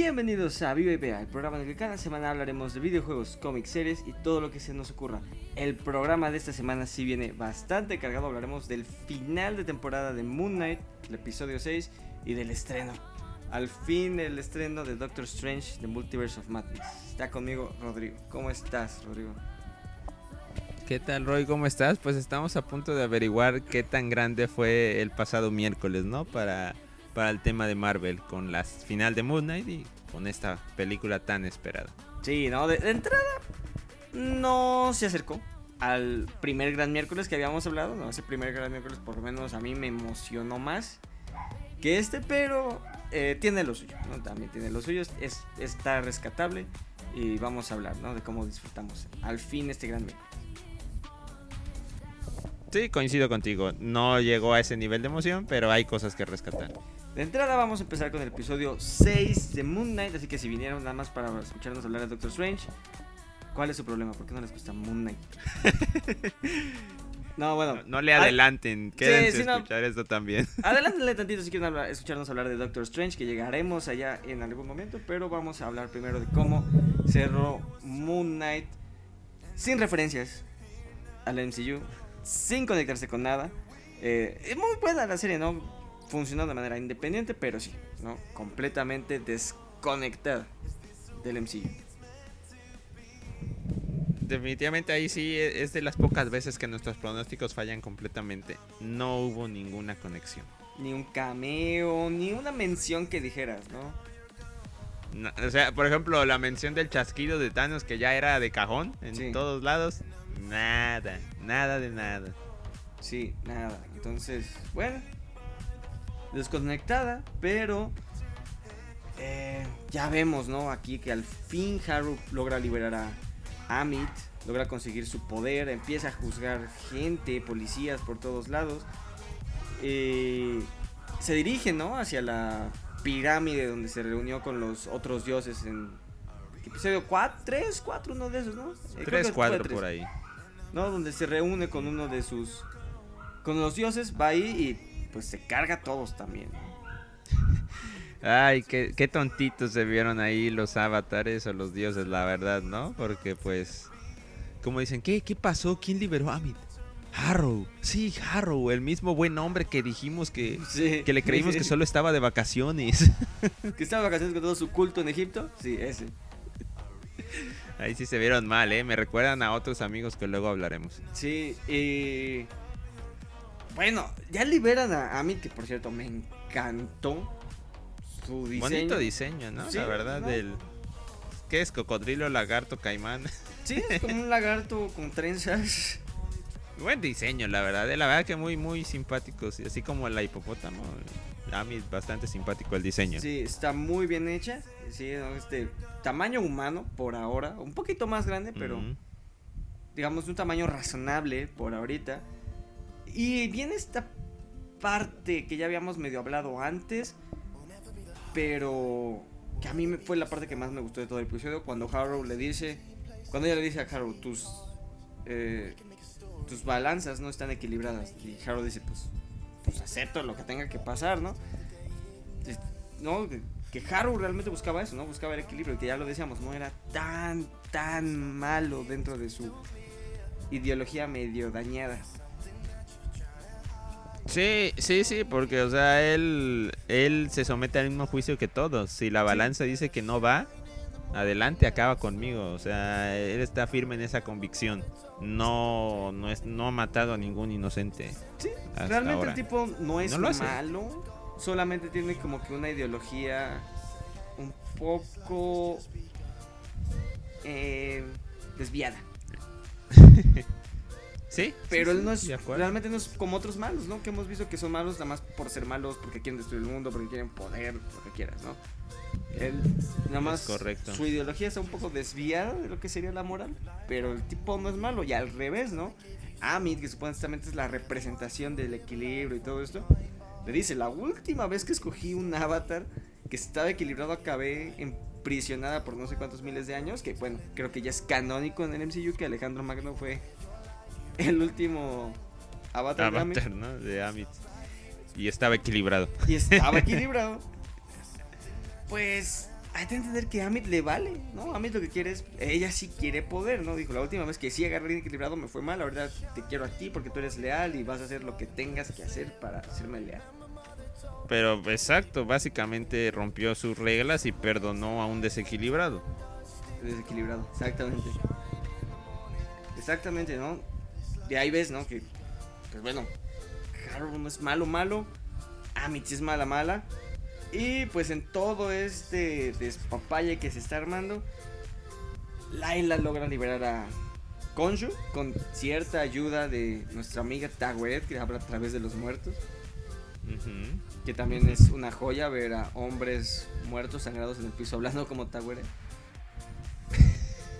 Bienvenidos a Viva Vea, el programa en el que cada semana hablaremos de videojuegos, cómics, series y todo lo que se nos ocurra. El programa de esta semana sí viene bastante cargado, hablaremos del final de temporada de Moon Knight, el episodio 6, y del estreno. Al fin el estreno de Doctor Strange, The Multiverse of Madness. Está conmigo Rodrigo. ¿Cómo estás, Rodrigo? ¿Qué tal, Roy? ¿Cómo estás? Pues estamos a punto de averiguar qué tan grande fue el pasado miércoles, ¿no? Para, para el tema de Marvel, con la final de Moon Knight y con esta película tan esperada. Sí, ¿no? De, de entrada, no se acercó al primer gran miércoles que habíamos hablado. No, ese primer gran miércoles, por lo menos a mí me emocionó más que este, pero eh, tiene lo suyo, ¿no? También tiene lo suyo, es, está rescatable y vamos a hablar, ¿no? De cómo disfrutamos al fin este gran miércoles. Sí, coincido contigo. No llegó a ese nivel de emoción, pero hay cosas que rescatar. De entrada vamos a empezar con el episodio 6 de Moon Knight, así que si vinieron nada más para escucharnos hablar de Doctor Strange, ¿cuál es su problema? ¿Por qué no les gusta Moon Knight? no, bueno. No, no le adelanten, quédense sí, a escuchar esto también. Adelántenle tantito si quieren hablar, escucharnos hablar de Doctor Strange, que llegaremos allá en algún momento, pero vamos a hablar primero de cómo cerró Moon Knight sin referencias al MCU, sin conectarse con nada. Eh, es muy buena la serie, ¿no? Funcionó de manera independiente, pero sí, ¿no? Completamente desconectada del MCU. Definitivamente ahí sí e, es de las pocas veces que nuestros pronósticos fallan completamente. No hubo ninguna conexión. Ni un cameo, ni una mención que dijeras, ¿no? o sea, por ejemplo, la mención del chasquido de Thanos que ya era de cajón en todos lados. Nada, nada de nada. Sí, nada. Entonces, bueno, desconectada, pero eh, ya vemos, ¿no? Aquí que al fin Haru logra liberar a Amit, logra conseguir su poder, empieza a juzgar gente, policías por todos lados. Eh, se dirige, ¿no? Hacia la pirámide donde se reunió con los otros dioses en episodio 4, 3, 4, uno de esos, ¿no? 3, eh, 4 por ahí. ¿No? Donde se reúne con uno de sus... Con los dioses, va ahí y pues se carga a todos también. Ay, qué, qué tontitos se vieron ahí los avatares o los dioses, la verdad, ¿no? Porque pues, como dicen, ¿qué, qué pasó? ¿Quién liberó a Amit? Harrow, sí, Harrow, el mismo buen hombre que dijimos que, que le creímos que solo estaba de vacaciones. ¿Que estaba de vacaciones con todo su culto en Egipto? Sí, ese. Ahí sí se vieron mal, ¿eh? Me recuerdan a otros amigos que luego hablaremos. Sí, y... Bueno, ya liberan a Amit, que por cierto me encantó su diseño. Bonito diseño, ¿no? la verdad, del. ¿Qué es? Cocodrilo, lagarto, caimán. Sí, es como un lagarto con trenzas. Buen diseño, la verdad. Eh, la verdad que muy, muy simpático. Así como la hipopótamo. Amit, bastante simpático el diseño. Sí, está muy bien hecha. Sí, este tamaño humano por ahora. Un poquito más grande, pero. Digamos, un tamaño razonable por ahorita. Y viene esta parte que ya habíamos medio hablado antes, pero que a mí fue la parte que más me gustó de todo el episodio, cuando Harrow le dice, cuando ella le dice a Harrow, tus, eh, tus balanzas no están equilibradas. Y Harrow dice, pues, pues acepto lo que tenga que pasar, ¿no? ¿no? Que Harrow realmente buscaba eso, ¿no? Buscaba el equilibrio, y que ya lo decíamos, no era tan, tan malo dentro de su ideología medio dañada. Sí, sí, sí, porque, o sea, él, él se somete al mismo juicio que todos. Si la balanza dice que no va, adelante, acaba conmigo. O sea, él está firme en esa convicción. No, no, es, no ha matado a ningún inocente. Sí, realmente el tipo no es malo. Solamente tiene como que una ideología un poco eh, desviada. Sí. Pero él no es, realmente no es como otros malos, ¿no? Que hemos visto que son malos nada más por ser malos, porque quieren destruir el mundo, porque quieren poder, lo que quieras, ¿no? Él, nada más, correcto. su ideología está un poco desviada de lo que sería la moral, pero el tipo no es malo, y al revés, ¿no? Amit, que supuestamente es la representación del equilibrio y todo esto, le dice, la última vez que escogí un avatar que estaba equilibrado acabé emprisionada por no sé cuántos miles de años, que bueno, creo que ya es canónico en el MCU que Alejandro Magno fue el último Avatar, de, Amit. Y estaba equilibrado. Y estaba equilibrado. pues hay que entender que Amit le vale, ¿no? Amit lo que quiere es, ella sí quiere poder, ¿no? Dijo, la última vez que sí agarré equilibrado me fue mal, ahorita te quiero a ti porque tú eres leal y vas a hacer lo que tengas que hacer para hacerme leal. Pero exacto, básicamente rompió sus reglas y perdonó a un desequilibrado. Desequilibrado, exactamente. Exactamente, ¿no? De ahí ves, ¿no? Que, pues bueno, Harold no es malo, malo. Amit sí es mala, mala. Y pues en todo este despapalle que se está armando, Laila logra liberar a Konshu con cierta ayuda de nuestra amiga Tagweret, que habla a través de los muertos. Que también es una joya ver a hombres muertos sangrados en el piso hablando como Tagweret.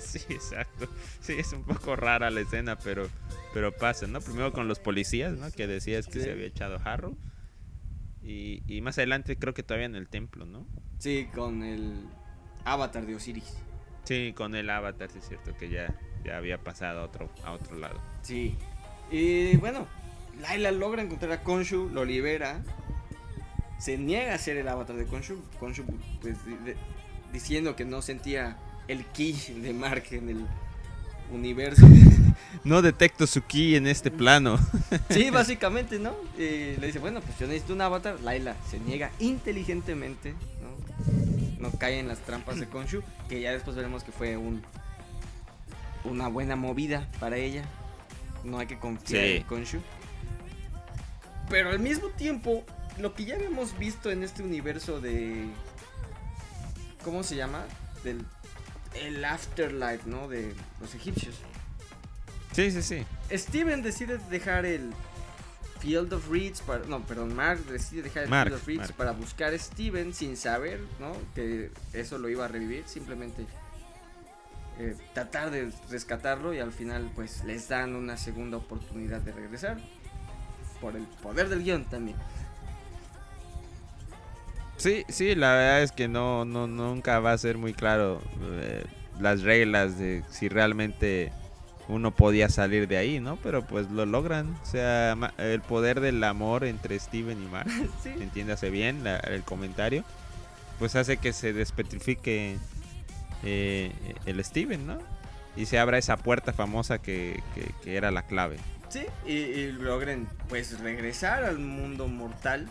Sí, exacto. Sí, es un poco rara la escena, pero, pero pasa, ¿no? Primero con los policías, ¿no? Que decías que se había echado jarro. Y, y, más adelante creo que todavía en el templo, ¿no? Sí, con el avatar de Osiris. Sí, con el avatar, sí es cierto, que ya, ya había pasado a otro, a otro lado. Sí. Y bueno, Laila logra encontrar a Konshu, lo libera. Se niega a ser el avatar de Konshu. Konshu, pues, diciendo que no sentía el ki de Mark en el universo. no detecto su ki en este plano. sí, básicamente, ¿no? le dice, bueno, pues yo necesito un avatar. Laila se niega inteligentemente, ¿no? No cae en las trampas de Konshu, que ya después veremos que fue un una buena movida para ella. No hay que confiar en Konshu. Pero al mismo tiempo, lo que ya habíamos visto en este universo de... ¿Cómo se llama? Del el afterlife, ¿no? De los egipcios. Sí, sí, sí. Steven decide dejar el Field of Reeds para, no, perdón, Mark decide dejar el Field of Reeds para buscar a Steven sin saber, ¿no? Que eso lo iba a revivir, simplemente eh, tratar de rescatarlo y al final pues les dan una segunda oportunidad de regresar por el poder del guion también. Sí, sí, la verdad es que no, no nunca va a ser muy claro eh, las reglas de si realmente uno podía salir de ahí, ¿no? Pero pues lo logran. O sea, el poder del amor entre Steven y Mark, entiéndase bien el comentario, pues hace que se despetrifique eh, el Steven, ¿no? Y se abra esa puerta famosa que, que, era la clave. Sí, y, y, logren pues regresar al mundo mortal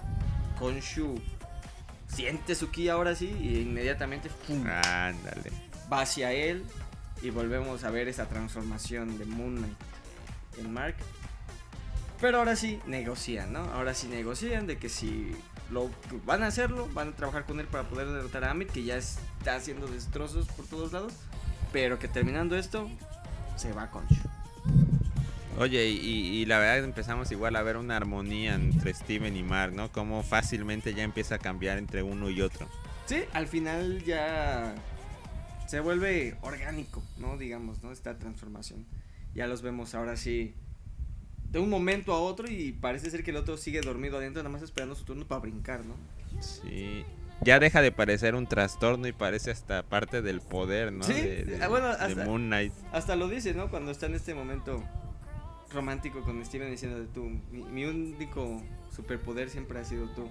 con Shu siente su ki ahora sí y inmediatamente Ándale. va hacia él y volvemos a ver esa transformación de Moon Knight en Mark. Pero ahora sí negocian, ¿no? Ahora sí negocian de que si lo van a hacerlo, van a trabajar con él para poder derrotar a Amit, que ya está haciendo destrozos por todos lados, pero que terminando esto se va con Oye, y, la verdad empezamos igual a ver una armonía entre Steven y Mark, ¿no? Como fácilmente ya empieza a cambiar entre uno y otro. Sí, al final ya se vuelve orgánico, ¿no? Digamos, ¿no? Esta transformación. Ya los vemos ahora sí de un momento a otro y parece ser que el otro sigue dormido adentro, nada más esperando su turno para brincar, ¿no? Sí. Ya deja de parecer un trastorno y parece hasta parte del poder, ¿no? Sí, ah, bueno, hasta, Moon Knight. Hasta lo dice, ¿no? Cuando está en este momento romántico con Steven diciendo de tú, mi, único superpoder siempre ha sido tú.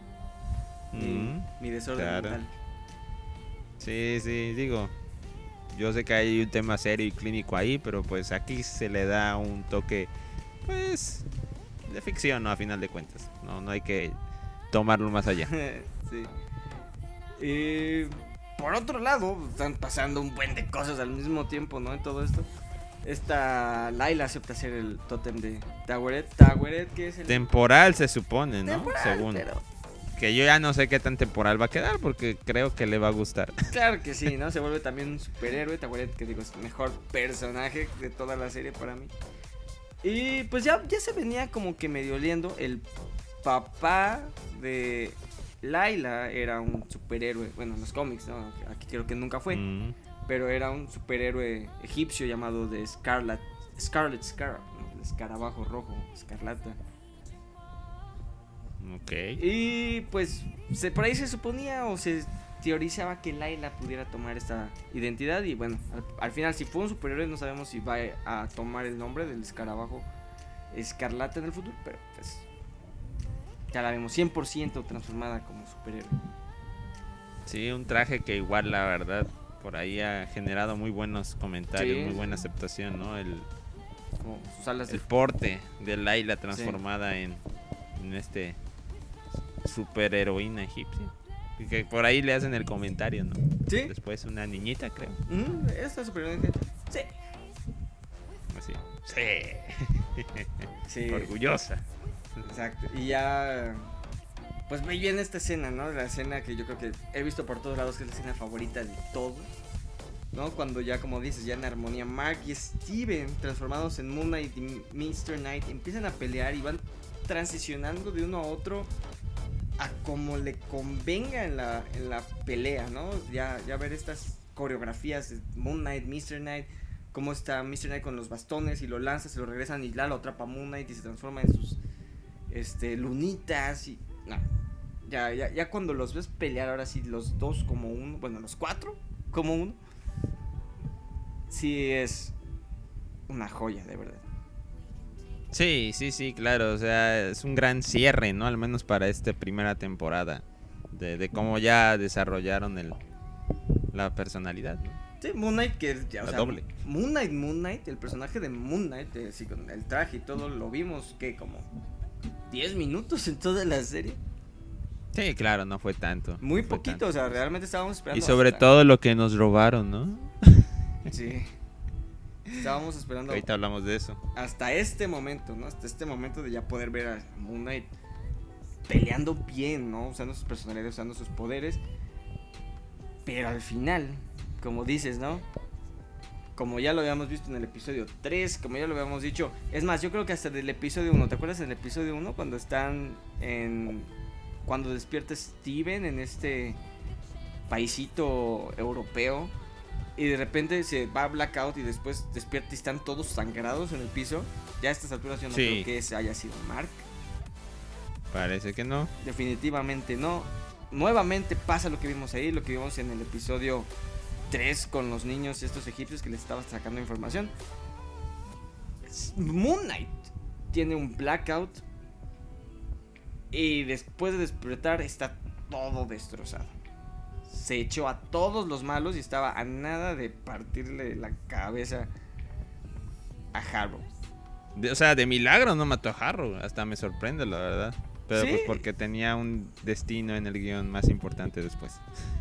mi, desorden mental. Sí, sí, digo, yo sé que hay un tema serio y clínico ahí, pero pues aquí se le da un toque, pues, de ficción, ¿no? A final de cuentas. No, no hay que tomarlo más allá. sí. Y por otro lado, están pasando un buen de cosas al mismo tiempo, ¿no? En todo esto. Esta Laila acepta ser el tótem de Taweret. Taweret, que es el. Temporal se supone, ¿no? Según. Que yo ya no sé qué tan temporal va a quedar porque creo que le va a gustar. Claro que sí, ¿no? Se vuelve también un superhéroe. Taweret, que digo, es el mejor personaje de toda la serie para mí. Y pues ya, ya se venía como que medio oliendo. El papá de Laila era un superhéroe. Bueno, en los cómics, ¿no? Aquí creo que nunca fue. Mm pero era un superhéroe egipcio llamado de Scarlet, Scarlet Scarab, el escarabajo rojo, escarlata. Ok. Y pues se, por ahí se suponía o se teorizaba que Laila pudiera tomar esta identidad y bueno, al, final si fue un superhéroe no sabemos si va a tomar el nombre del escarabajo escarlata en el futuro, pero pues ya la vemos 100% transformada como superhéroe. Sí, un traje que igual, la verdad, por ahí ha generado muy buenos comentarios, Sí, muy buena aceptación, ¿no? El, Como alas de el porte de Laila transformada en, en este superheroína egipcia. Que por ahí le hacen el comentario, ¿no? Sí. Después una niñita, creo. Mm, esta superior Sí. Así. Sí. Sí. Orgullosa. Exacto. Y ya. Pues muy bien esta escena, ¿no? La escena que yo creo que he visto por todos lados que es la escena favorita de todos. ¿No? Cuando ya, como dices, ya en armonía, Mark y Steven, transformados en Moon Knight y Mr. Knight, empiezan a pelear y van transicionando de uno a otro a como le convenga en la, en la pelea, ¿no? Ya, ya ver estas coreografías Moon Knight, Mr. Knight, cómo está Mr. Knight con los bastones y lo lanza, se lo regresan y la lo atrapa Moon Knight y se transforma en sus este lunitas y no. Ya, ya, ya cuando los ves pelear ahora sí los dos como uno, bueno, los cuatro como uno. Sí es una joya, de verdad. Sí, sí, sí, claro. O sea, es un gran cierre, ¿no? Al menos para esta primera temporada. De, de cómo ya desarrollaron el, la personalidad, ¿no? Sí, Moon Knight que es ya, o sea, doble. Moon Knight, Moon Knight, el personaje de Moon Knight, eh, sí, con el traje y todo, lo vimos que como 10 minutos en toda la serie. Sí, claro, no fue tanto. Muy no poquito, tanto. o sea, realmente estábamos esperando. Y sobre hasta- todo lo que nos robaron, ¿no? Sí. Estábamos esperando Ahorita hablamos de eso. hasta este momento, ¿no? Hasta este momento de ya poder ver a Moon Knight peleando bien, ¿no? Usando sus personalidades, usando sus poderes. Pero al final, como dices, ¿no? Como ya lo habíamos visto en el episodio 3, como ya lo habíamos dicho. Es más, yo creo que hasta del episodio 1. ¿Te acuerdas del episodio 1 cuando están en... Cuando despierta Steven en este paisito europeo? Y de repente se va a blackout y después despierta y están todos sangrados en el piso. Ya a estas alturas yo no Sí. creo que ese haya sido Mark. Parece que no. Definitivamente no. Nuevamente pasa lo que vimos ahí, lo que vimos en el episodio 3 con los niños estos egipcios que les estaba sacando información. Moon Knight tiene un blackout y después de despertar está todo destrozado. Se echó a todos los malos y estaba a nada de partirle la cabeza a Harrow. O sea, de milagro no mató a Harrow. Hasta me sorprende, la verdad. Pero Sí. pues porque tenía un destino en el guion más importante después.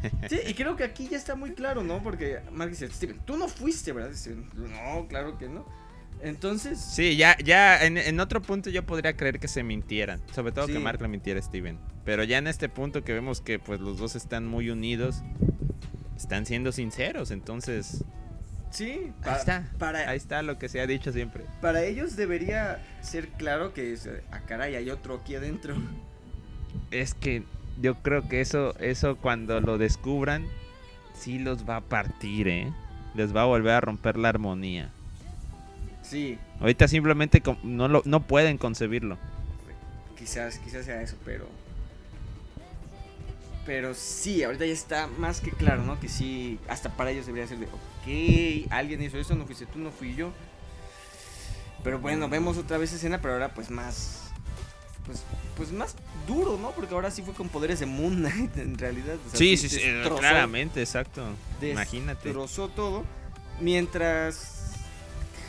Sí, y creo que aquí ya está muy claro, ¿no? Porque Mark dice, Steven, tú no fuiste, ¿verdad? Steven, no, claro que no. Entonces, Sí, ya, ya en, en otro punto yo podría creer que se mintieran. Sobre todo que. Mark le mintiera a Steven. Pero ya en este punto que vemos que pues los dos están muy unidos, están siendo sinceros. Entonces, sí, ahí está. Para, Ahí está lo que se ha dicho siempre. para ellos debería ser claro que, es, ah, caray, hay otro aquí adentro. Es que yo creo que eso, eso cuando lo descubran, sí los va a partir, ¿eh? Les va a volver a romper la armonía. Sí, Ahorita simplemente no, lo, no pueden concebirlo. quizás, quizás sea eso, pero... Pero sí, ahorita ya está más que claro, ¿no? Que sí, hasta para ellos debería ser de, ok, alguien hizo eso, no fuiste tú, no fui yo. Pero bueno, vemos otra vez escena, pero ahora pues más... Pues, pues más duro, ¿no? Porque ahora sí fue con poderes de Moon Knight en realidad. o sea, Sí, sí, sí, eh, destrozó- claramente, exacto. Imagínate. destrozó todo. Mientras.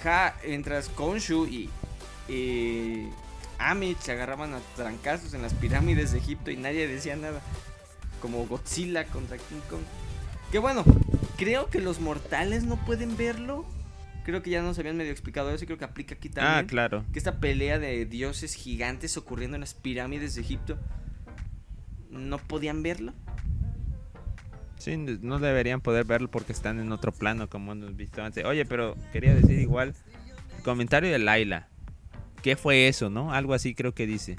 Ja, mientras Konshu y. y Amit se agarraban a trancazos en las pirámides de Egipto y nadie decía nada. Como Godzilla contra King Kong. Que bueno, creo que los mortales no pueden verlo. Creo que ya nos habían medio explicado eso y creo que aplica aquí también. Ah, claro. Que esta pelea de dioses gigantes ocurriendo en las pirámides de Egipto. No podían verlo. Sí, no deberían poder verlo porque están en otro plano, como hemos visto antes. Oye, pero quería decir igual, comentario de Laila. ¿Qué fue eso, no? Algo así creo que dice.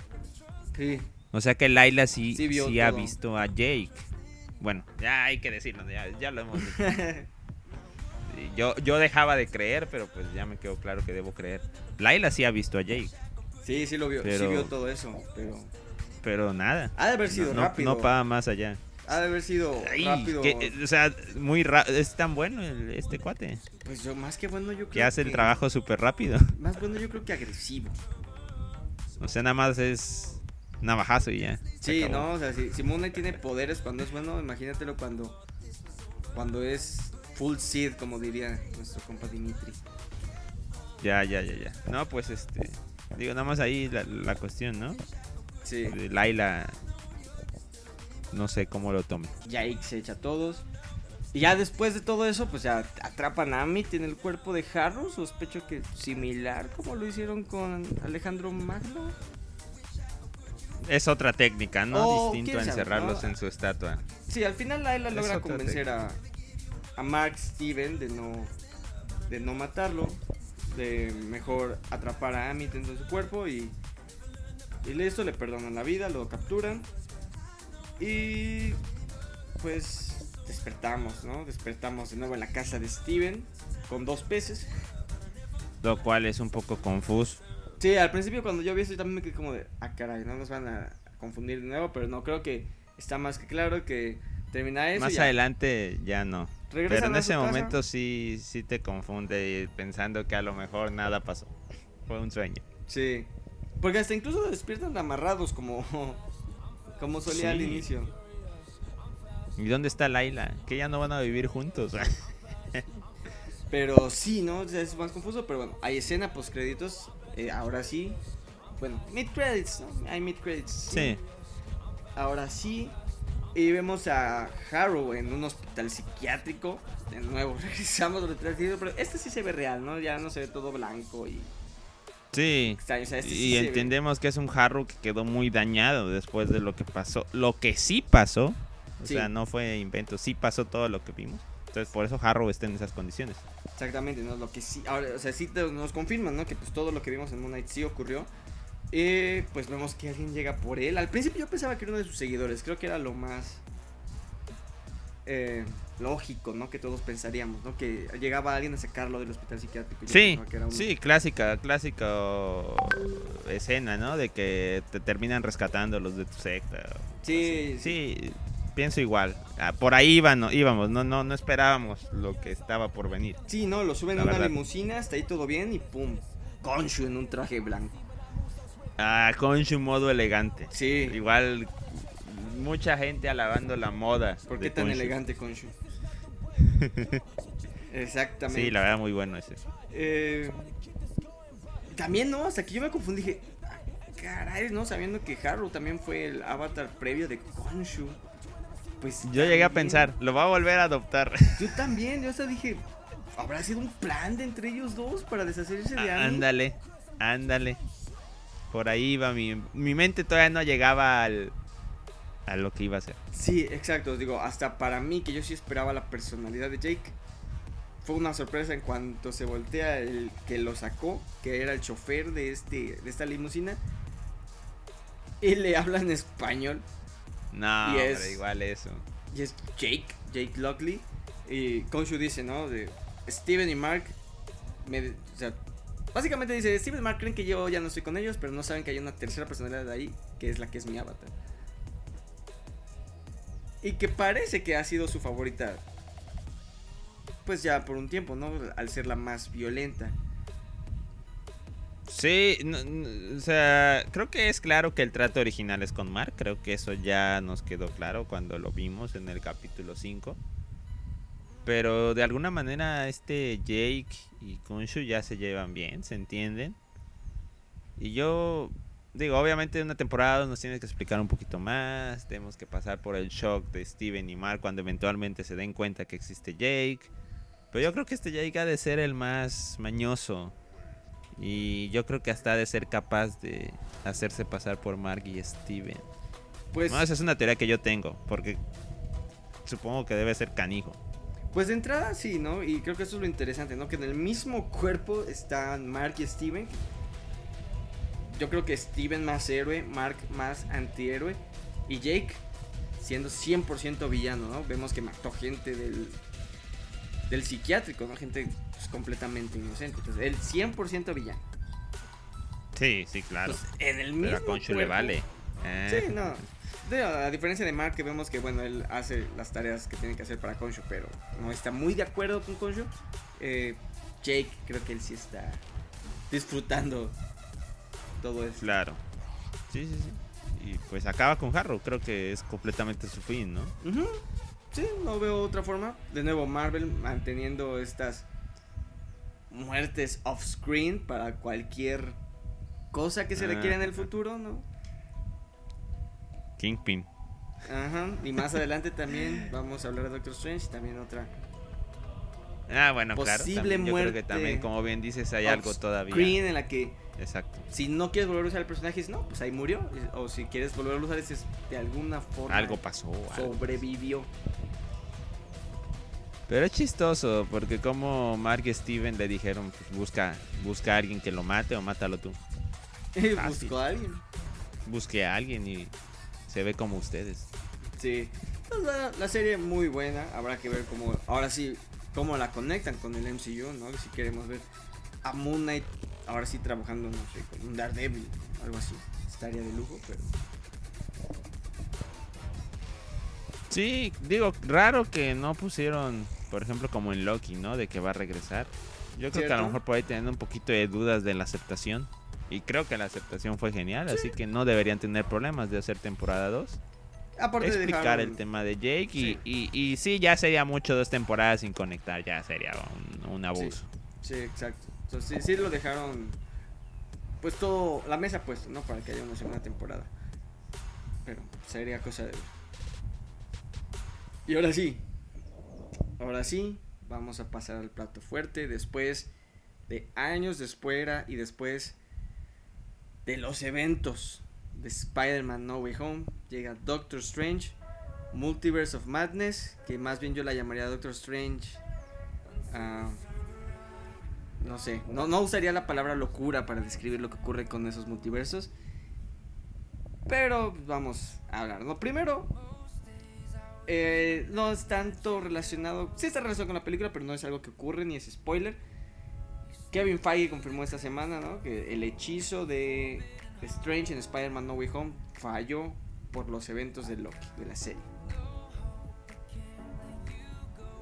Sí. O sea que Laila sí, Sí sí ha visto a Jake. Bueno, ya hay que decirlo, ya, ya lo hemos dicho. Yo, yo dejaba de creer, pero pues ya me quedó claro que debo creer. Laila sí ha visto a Jake, Sí, sí lo vio, sí vio todo eso, pero pero nada. ha de haber sido No, rápido. no va más allá. Ha de haber sido Ay, rápido. que- eh, o sea, muy ra- es tan bueno el- este cuate. Pues yo más que bueno yo creo Que hace el trabajo súper rápido. Más bueno yo creo que agresivo. O sea, nada más es navajazo y ya. Sí, no, o sea, si, si Moon Knight tiene poderes cuando es bueno, imagínatelo cuando cuando es full seed, como diría nuestro compa Dimitri. Ya, ya, ya, ya. No, pues este. Digo, nada más ahí la, la cuestión, ¿no? Sí, De Laila. No sé cómo lo tome. Jake se echa a todos. Y ya después de todo eso, pues ya atrapan a Amit en el cuerpo de Harrow. Sospecho que similar como lo hicieron con Alejandro Magno. Es otra técnica, ¿no? Oh, Distinto a encerrarlos ¿no? en su estatua. Sí, al final Laila logra convencer a, a Mark Steven de no, de no matarlo. De mejor atrapar a Amit dentro de su cuerpo y, y listo, le perdonan la vida, lo capturan. Y pues despertamos, ¿no? Despertamos de nuevo en la casa de Steven con dos peces. Lo cual es un poco confuso. Sí, al principio cuando yo vi eso yo también me quedé como de, ah caray, no nos van a confundir de nuevo, pero no, creo que está más que claro que termina eso. Más ya adelante ya no. Pero en ese casa. momento sí, sí te confunde pensando que a lo mejor nada pasó. Fue un sueño. Sí. Porque hasta incluso despiertan amarrados como como solía al inicio. ¿Y dónde está Laila? Que ya no van a vivir juntos. Pero sí, ¿no? Es más confuso, pero bueno, hay escena post créditos, eh, ahora sí. Bueno, mid credits, ¿no? Hay mid credits. sí. Ahora sí. Y vemos a Harrow en un hospital psiquiátrico. De nuevo, regresamos psiquiátrico, pero este sí se ve real, ¿no? Ya no se ve todo blanco y Sí. extraño. O sea, este sí Y ve- entendemos que es un Harrow que quedó muy dañado después de lo que pasó. Lo que sí pasó, o Sí. sea, no fue invento, sí pasó todo lo que vimos. Entonces, por eso Harrow está en esas condiciones. Exactamente, ¿no? Lo que sí, ahora, o sea, sí te- nos confirman, ¿no? Que pues todo lo que vimos en Moon Knight sí ocurrió. Eh, pues vemos que alguien llega por él. Al principio yo pensaba que era uno de sus seguidores. Creo que era lo más eh, lógico, ¿no? Que todos pensaríamos, ¿no? Que llegaba alguien a sacarlo del hospital psiquiátrico. Sí, que era sí, clásica, clásica escena, ¿no? De que te terminan rescatando los de tu secta. Sí, Sí, pienso igual. Ah, por ahí no, íbamos, no, no, no esperábamos lo que estaba por venir. Sí, no, lo suben a una verdad. limusina, hasta ahí todo bien y pum. Konshu en un traje blanco. Ah, con su modo elegante. Sí. Igual mucha gente alabando la moda. ¿Por qué tan elegante Konshu? Exactamente. Sí, la verdad muy bueno ese. Eh, también, ¿no? Hasta que yo me confundí, dije, "Ah, caray, ¿no? Sabiendo que Harrow también fue el avatar previo de Konshu. Pues Yo llegué a pensar, lo va a volver a adoptar. Yo también, yo hasta dije, ¿habrá sido un plan de entre ellos dos para deshacerse de Ah, Annie? ándale, ándale. Por ahí iba mi, mi mente todavía no llegaba al a lo que iba a ser. Sí, exacto. os Digo, hasta para mí, que yo sí esperaba la personalidad de Jake, fue una sorpresa en cuanto se voltea el que lo sacó, que era el chofer de, este, de esta limusina, y le habla en español. No, Y es- igual eso. Y es Jake, Jake Lockley. Y Konshu dice, ¿no? De Steven y Mark. me- o sea, básicamente dice: Steven y Mark creen que yo ya no estoy con ellos, pero no saben que hay una tercera personalidad de ahí, que es la que es mi avatar. Y que parece que ha sido su favorita. Pues ya por un tiempo, ¿no? Al ser la más violenta. Sí, no- o sea, creo que es claro que el trato original es con Mark. Creo que eso ya nos quedó claro cuando lo vimos en el capítulo 5. Pero de alguna manera este Jake y Kunshu ya se llevan bien, se entienden. Y yo digo, obviamente en una temporada nos tienes que explicar un poquito más. Tenemos que pasar por el shock de Steven y Mark cuando eventualmente se den cuenta que existe Jake. Pero yo creo que este Jake ha de ser el más mañoso. Y yo creo que hasta ha de ser capaz de hacerse pasar por Mark y Steven. Pues, No, esa es una teoría que yo tengo, porque supongo que debe ser canijo. pues de entrada sí, ¿no? Y creo que eso es lo interesante, ¿no? Que en el mismo cuerpo están Mark y Steven. Yo creo que Steven más héroe, Mark más antihéroe. Y Jake siendo 100% villano, ¿no? Vemos que mató gente del, del psiquiátrico, ¿no? Gente pues, completamente inocente. Entonces, él 100% villano. Sí, sí, claro. Pues, en el mismo Pero a Conchu le vale. Eh, Sí, no. De- a diferencia de Mark, que vemos que, bueno, él hace las tareas que tiene que hacer para Konshu, pero no está muy de acuerdo con Konshu. Eh, Jake, creo que él sí está disfrutando todo eso. Claro. Sí, sí, sí. y pues acaba con Harrow. Creo que es completamente su fin, ¿no? Sí, no veo otra forma. De nuevo, Marvel manteniendo estas muertes off-screen para cualquier cosa que se requiera en el Ajá. futuro, ¿no? Kingpin. Ajá. Y más adelante también vamos a hablar de Doctor Strange y también otra Ah, bueno, claro. Posible también, yo creo que muerte también, como bien dices, hay algo todavía. screen en la que Exacto. si no quieres volver a usar el personaje, dices, no, pues ahí murió. O si quieres volver a usar, dices, de alguna forma Algo pasó. algo. Pero es chistoso porque como Mark y Steven le dijeron, pues busca, busca a alguien que lo mate o mátalo tú. Buscó a alguien. Busque a alguien y se ve como ustedes. Sí. Pues, la, la serie muy buena. Habrá que ver cómo. Ahora sí, cómo la conectan con el MCU, ¿no? Si queremos ver a Moon Knight ahora sí trabajando, no sé, con un Daredevil, algo así. Estaría de lujo, pero. Sí, digo, raro que no pusieron, por ejemplo, como en Loki, ¿no? De que va a regresar. Yo creo que a lo mejor por ahí teniendo un poquito de dudas de la aceptación. Y creo que la aceptación fue genial, así que no deberían tener problemas de hacer temporada 2. Aparte Explicar dejaron- el tema de Jake y, Sí. y, y sí, ya sería mucho dos temporadas sin conectar, ya sería un, un abuso. Sí, exacto. Entonces, sí, sí lo dejaron. Pues todo. La mesa puesta, ¿no? Para que haya una segunda temporada. Pero sería cosa de. Y ahora sí. Ahora sí. Vamos a pasar al plato fuerte. Después de años de espera y después de los eventos de Spider-Man No Way Home. Llega Doctor Strange. Multiverse of Madness. Que más bien yo la llamaría Doctor Strange. ah, no sé, no, no usaría la palabra locura para describir lo que ocurre con esos multiversos. Pero vamos a hablar. ¿no? Primero, eh, no es tanto relacionado. Sí está relacionado con la película, pero no es algo que ocurre ni es spoiler. Kevin Feige confirmó esta semana que el hechizo de Strange en Spider-Man No Way Home falló por los eventos de Loki, de la serie.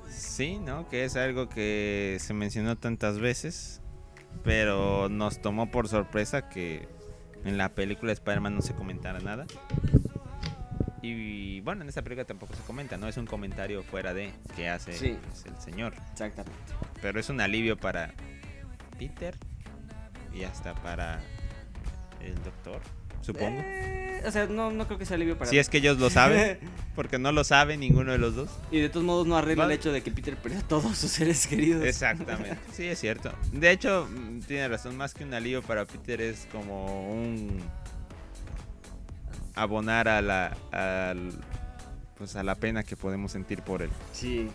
Sí, ¿no? Que es algo que se mencionó tantas veces, pero nos tomó por sorpresa que en la película de Spider-Man no se comentara nada. Y bueno, en esta película tampoco se comenta, ¿no? Es un comentario fuera de que hace Sí. pues, el señor. Exactamente. Pero es un alivio para Peter y hasta para el doctor, supongo. Eh, o sea, no, no creo que sea alivio para Si es que ellos lo saben, porque no lo sabe ninguno de los dos. Y de todos modos no arregla Vale. el hecho de que Peter perdió a todos sus seres queridos. Exactamente. Sí, es cierto. De hecho, mm, tiene razón, más que un alivio para Peter es como un abonar a la pues a la pena que podemos sentir por él. Sí.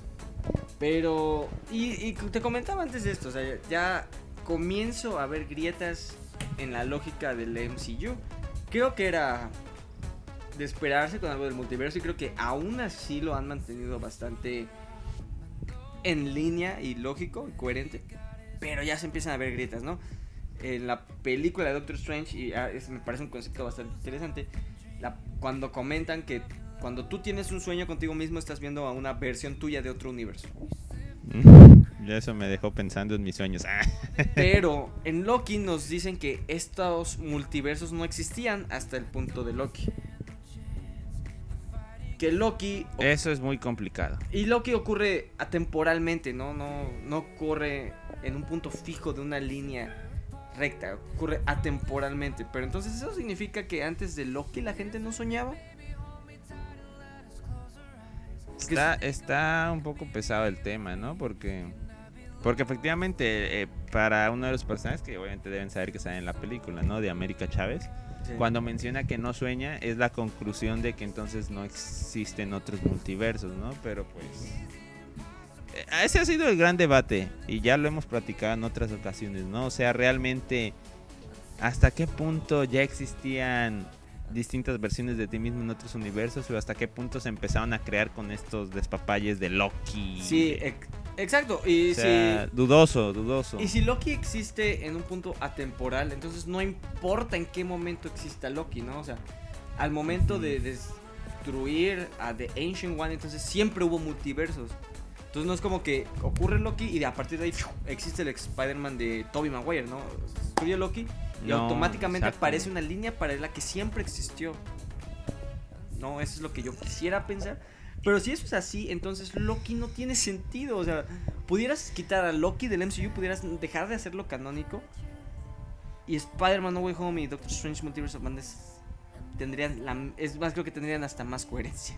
Pero, y, y te comentaba antes de esto, o sea, ya comienzo a ver grietas en la lógica del MCU. Creo que era de esperarse con algo del multiverso y creo que aún así lo han mantenido bastante en línea y lógico y coherente. Pero ya se empiezan a ver grietas, ¿no? En la película de Doctor Strange, y ah, me parece un concepto bastante interesante, cuando comentan que cuando tú tienes un sueño contigo mismo estás viendo a una versión tuya de otro universo. Ya eso me dejó pensando en mis sueños. Pero en Loki nos dicen que estos multiversos no existían hasta el punto de Loki. Que Loki Eso es muy complicado. y Loki ocurre atemporalmente, ¿no? No, no ocurre en un punto fijo de una línea recta, ocurre atemporalmente. Pero entonces eso significa que antes de Loki la gente no soñaba. Está, está un poco pesado el tema, ¿no? Porque, porque efectivamente, eh, para uno de los personajes que obviamente deben saber que sale en la película, ¿no? De América Chávez, Sí. cuando menciona que no sueña, es la conclusión de que entonces no existen otros multiversos, ¿no? Pero pues. Eh, Ese ha sido el gran debate y ya lo hemos platicado en otras ocasiones, ¿no? O sea, realmente, ¿hasta qué punto ya existían distintas versiones de ti mismo en otros universos o hasta qué punto se empezaron a crear con estos despapalles de Loki? Sí, ex- exacto. Y o sea, si dudoso, dudoso. Y si Loki existe en un punto atemporal, entonces no importa en qué momento exista Loki, ¿no? O sea, al momento de destruir a The Ancient One, entonces siempre hubo multiversos. Entonces no es como que ocurre Loki y de a partir de ahí existe el Spider-Man de Tobey Maguire, ¿no? Destruye Loki y No, automáticamente exacto. aparece una línea paralela que siempre existió. ¿no? Eso es lo que yo quisiera pensar. Pero si eso es así, entonces Loki no tiene sentido. O sea, pudieras quitar a Loki del MCU, pudieras dejar de hacerlo canónico. Y Spider-Man No Way Home y Doctor Strange Multiverse of Madness tendrían la, es más creo que tendrían hasta más coherencia.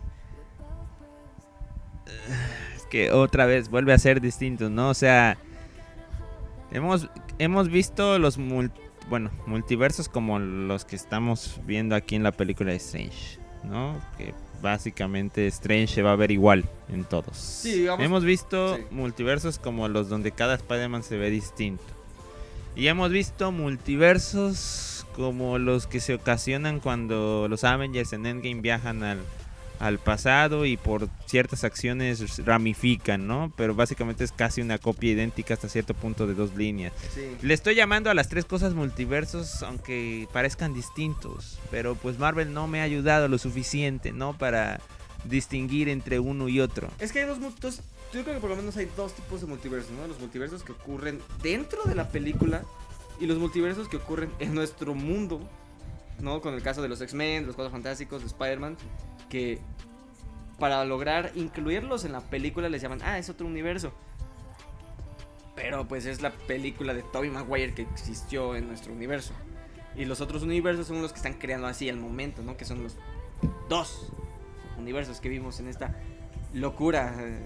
Es que otra vez vuelve a ser distinto, ¿no? O sea, hemos hemos visto los bueno, multiversos como los que estamos viendo aquí en la película de Strange, ¿no? Que básicamente Strange se va a ver igual en todos. Sí, hemos visto sí. multiversos como los donde cada Spider-Man se ve distinto. Y hemos visto multiversos como los que se ocasionan cuando los Avengers en Endgame viajan al, al pasado y por ciertas acciones ramifican, ¿no? Pero básicamente es casi una copia idéntica hasta cierto punto de dos líneas. Sí. Le estoy llamando a las tres cosas multiversos, aunque parezcan distintos. Pero pues Marvel no me ha ayudado lo suficiente, ¿no? Para distinguir entre uno y otro. Es que hay dos, dos- yo creo que por lo menos hay dos tipos de multiversos, ¿no? Los multiversos que ocurren dentro de la película y los multiversos que ocurren en nuestro mundo, ¿no? Con el caso de los X-Men, los Cuatro Fantásticos, de Spider-Man, que para lograr incluirlos en la película les llaman, ah, es otro universo. Pero pues es la película de Tobey Maguire que existió en nuestro universo. Y los otros universos son los que están creando así al momento, ¿no? Que son los dos universos que vimos en esta locura. eh,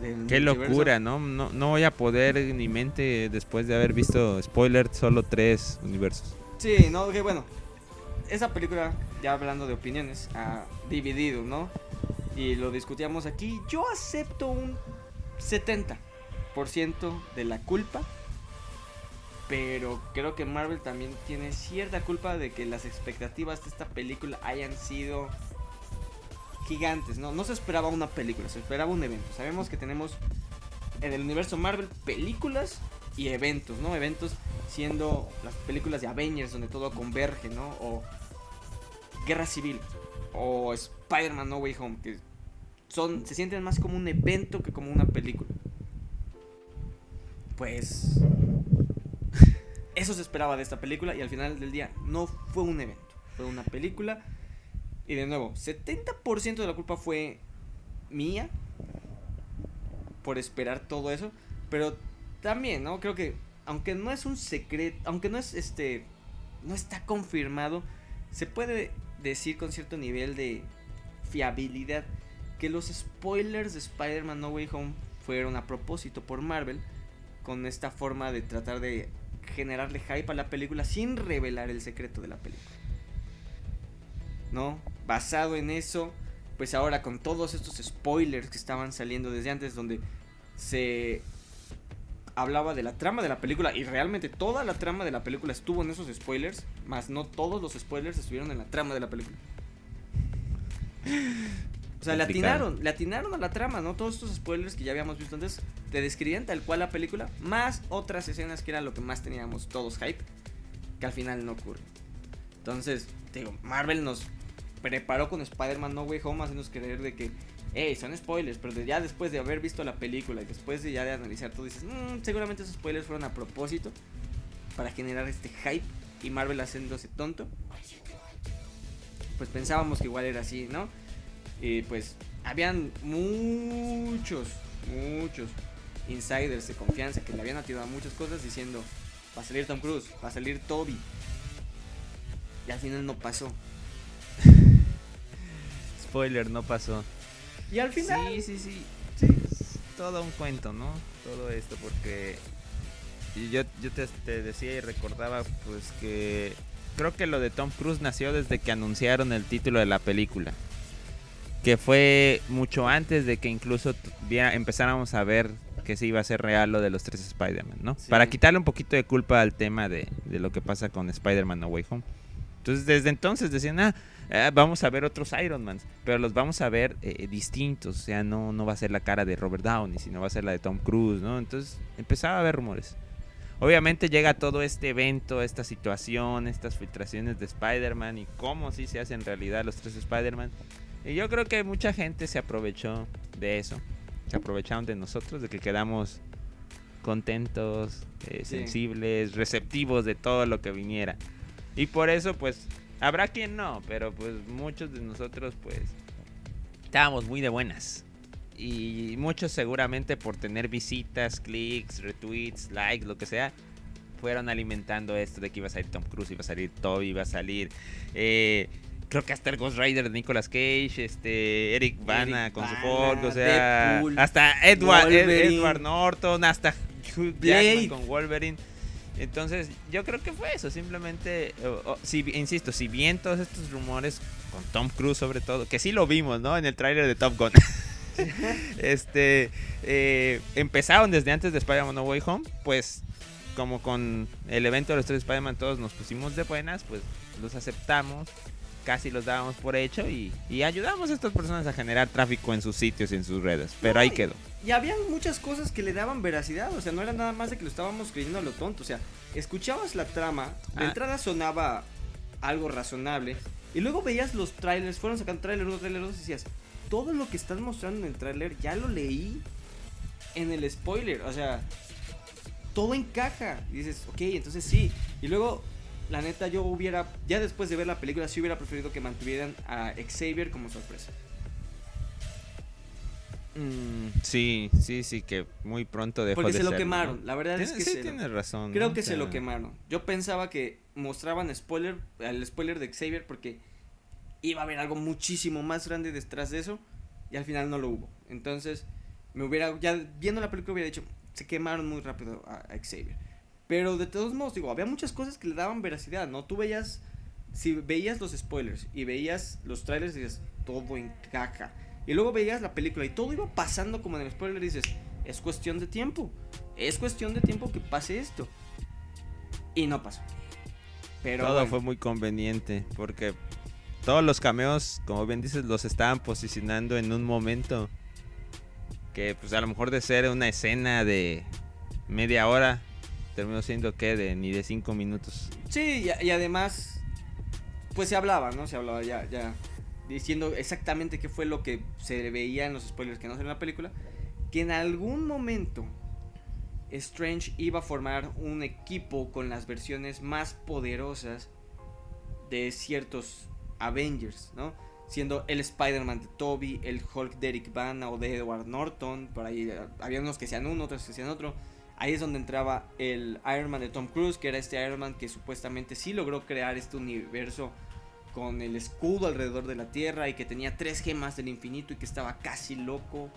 del Qué locura, ¿no? ¿no? No voy a poder ni mente después de haber visto, spoiler, solo tres universos. Sí, no, que bueno. Esa película, ya hablando de opiniones, ha dividido, ¿no? Y lo discutíamos aquí. Yo acepto un 70% de la culpa. Pero creo que Marvel también tiene cierta culpa de que las expectativas de esta película hayan sido gigantes, ¿no? No se esperaba una película, se esperaba un evento. Sabemos que tenemos en el universo Marvel películas y eventos, ¿no? Eventos siendo las películas de Avengers donde todo converge, ¿no? O Guerra Civil o Spider-Man No Way Home que son se sienten más como un evento que como una película. Pues eso se esperaba de esta película y al final del día no fue un evento, fue una película y de nuevo, 70% de la culpa fue mía por esperar todo eso, pero también, ¿no? Creo que aunque no es un secreto, aunque no es este no está confirmado, se puede decir con cierto nivel de fiabilidad que los spoilers de Spider-Man No Way Home fueron a propósito por Marvel con esta forma de tratar de generarle hype a la película sin revelar el secreto de la película. ¿No? Basado en eso, pues ahora con todos estos spoilers que estaban saliendo desde antes donde se hablaba de la trama de la película y realmente toda la trama de la película estuvo en esos spoilers, más no todos los spoilers estuvieron en la trama de la película. O sea, le atinaron, le atinaron a la trama, ¿no? Todos estos spoilers que ya habíamos visto antes te describían tal cual la película, más otras escenas que era lo que más teníamos todos hype, que al final no ocurre. Entonces, te digo, Marvel nos preparó con Spider-Man No Way Home haciéndonos creer de que, hey, son spoilers, pero ya después de haber visto la película y después de ya de analizar todo, dices, "Mm, seguramente esos spoilers fueron a propósito para generar este hype y Marvel haciéndose tonto. Pues pensábamos que igual era así, ¿no? Y pues habían muchos, muchos insiders de confianza que le habían atinado a muchas cosas diciendo, va a salir Tom Cruise, va a salir Toby. Y al final no pasó. Spoiler, no pasó. Y al final... Sí, sí, sí. sí. Es todo un cuento, ¿no? Todo esto, porque yo, yo te, te decía y recordaba, pues que creo que lo de Tom Cruise nació desde que anunciaron el título de la película. Que fue mucho antes de que incluso empezáramos a ver que se iba a ser real lo de los tres Spider-Man, ¿no? Sí. Para quitarle un poquito de culpa al tema de, de lo que pasa con Spider-Man No Way Home. Entonces, desde entonces decían, ah, eh, vamos a ver otros Iron Man, pero los vamos a ver eh, distintos. O sea, no, no va a ser la cara de Robert Downey, sino va a ser la de Tom Cruise, ¿no? Entonces, empezaba a haber rumores. Obviamente llega todo este evento, esta situación, estas filtraciones de Spider-Man y cómo sí se hacen realidad los tres Spider-Man. Y yo creo que mucha gente se aprovechó de eso. Se aprovecharon de nosotros, de que quedamos contentos, eh, sensibles, receptivos de todo lo que viniera. Y por eso, pues, Habrá quien no, pero pues muchos de nosotros pues estábamos muy de buenas. Y muchos seguramente por tener visitas, clics, retweets, likes, lo que sea, fueron alimentando esto de que iba a salir Tom Cruise, iba a salir Toby, iba a salir... Eh, creo que hasta el Ghost Rider de Nicolas Cage, este Eric Bana con su Hulk, o sea, hasta Edward, Edward Norton, hasta Hugh Jackman con Wolverine. Entonces, yo creo que fue eso, simplemente, si, insisto, si bien todos estos rumores, con Tom Cruise sobre todo, que sí lo vimos, ¿no? En el tráiler de Top Gun. este, eh, empezaron desde antes de Spider-Man No Way Home, pues como con el evento de los tres Spider-Man todos nos pusimos de buenas, pues los aceptamos, casi los dábamos por hecho y, ayudamos a estas personas a generar tráfico en sus sitios y en sus redes, pero ahí quedó. y había muchas cosas que le daban veracidad, o sea, no era nada más de que lo estábamos creyendo a lo tonto, o sea, escuchabas la trama, de ah. entrada sonaba algo razonable, y luego veías los trailers, fueron sacando trailer 1, trailer 2 y decías, todo lo que están mostrando en el trailer ya lo leí en el spoiler, o sea, todo encaja, y dices, ok, entonces sí, y luego la neta yo hubiera, ya después de ver la película, sí hubiera preferido que mantuvieran a Xavier como sorpresa. Mm, sí, sí, sí, que muy pronto dejó Porque se lo quemaron, la verdad es que sí, tienes razón. Creo que se lo quemaron. Yo pensaba que mostraban spoiler, el spoiler de Xavier porque iba a haber algo muchísimo más grande detrás de eso y al final no lo hubo. Entonces, me hubiera, ya viendo la película hubiera dicho, se quemaron muy rápido a, a Xavier. Pero de todos modos, digo, había muchas cosas que le daban veracidad, ¿no? Tú veías, si veías los spoilers y veías los trailers dices, todo encaja y luego veías la película y todo iba pasando como en el spoiler y dices, es cuestión de tiempo. Es cuestión de tiempo que pase esto. Y no pasó. Pero todo fue muy conveniente porque todos los cameos, como bien dices, los estaban posicionando en un momento que pues a lo mejor de ser una escena de media hora terminó siendo que de ni de cinco minutos. Sí, y, además pues se hablaba, ¿no? Se hablaba ya ya diciendo exactamente qué fue lo que se veía en los spoilers que no en la película, que en algún momento Strange iba a formar un equipo con las versiones más poderosas de ciertos Avengers, ¿no? Siendo el Spider-Man de Toby, el Hulk de Eric Bana o de Edward Norton, por ahí eh, había unos que sean uno, otros que sean otro. Ahí es donde entraba el Iron Man de Tom Cruise, que era este Iron Man que supuestamente sí logró crear este universo con el escudo alrededor de la Tierra y que tenía tres gemas del infinito y que estaba casi loco.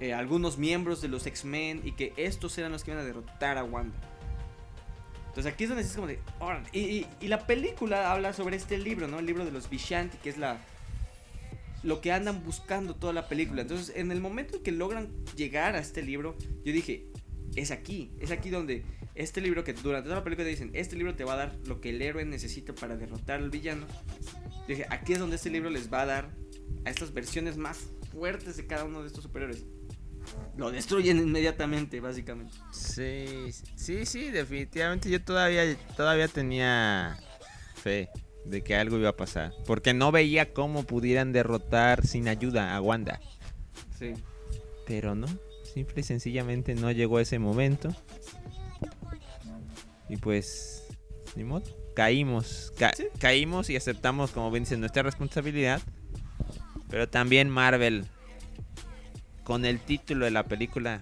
Eh, algunos miembros de los X-Men y que estos eran los que iban a derrotar a Wanda. Entonces aquí es donde es como de... y, y, la película habla sobre este libro, ¿no? El libro de los Vishanti, que es la... Lo que andan buscando toda la película. Entonces, en el momento en que logran llegar a este libro, yo dije, es aquí, es aquí donde este libro que durante toda la película te dicen, este libro te va a dar lo que el héroe necesita para derrotar al villano. dije, aquí es donde este libro les va a dar a estas versiones más fuertes de cada uno de estos superhéroes. Lo destruyen inmediatamente, básicamente. Sí, sí, sí, definitivamente yo todavía, todavía tenía fe de que algo iba a pasar. Porque no veía cómo pudieran derrotar sin ayuda a Wanda. Sí. Pero no, simple y sencillamente no llegó ese momento. Y pues, ni modo. Caímos. Caímos y aceptamos, como ven, nuestra responsabilidad. Pero también Marvel, con el título de la película,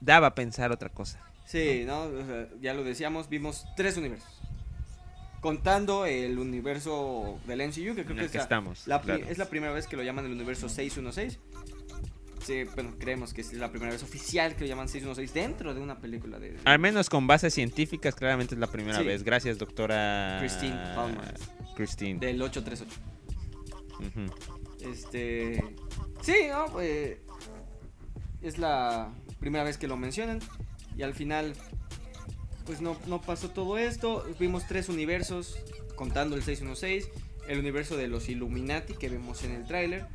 daba a pensar otra cosa. Sí, ¿no? ya lo decíamos, vimos tres universos. Contando el universo del MCU, que creo que, es, estamos, la, es la primera vez que lo llaman el universo 616. Sí, bueno, creemos que es la primera vez oficial que lo llaman 616 dentro de una película de... Al menos con bases científicas, claramente es la primera vez. Gracias, doctora... Christine Palmer. Christine. Del 838. Este... Sí, ¿no? Pues, es la primera vez que lo mencionan. Y al final, pues no, no pasó todo esto. Vimos tres universos, contando el 616. El universo de los Illuminati que vemos en el tráiler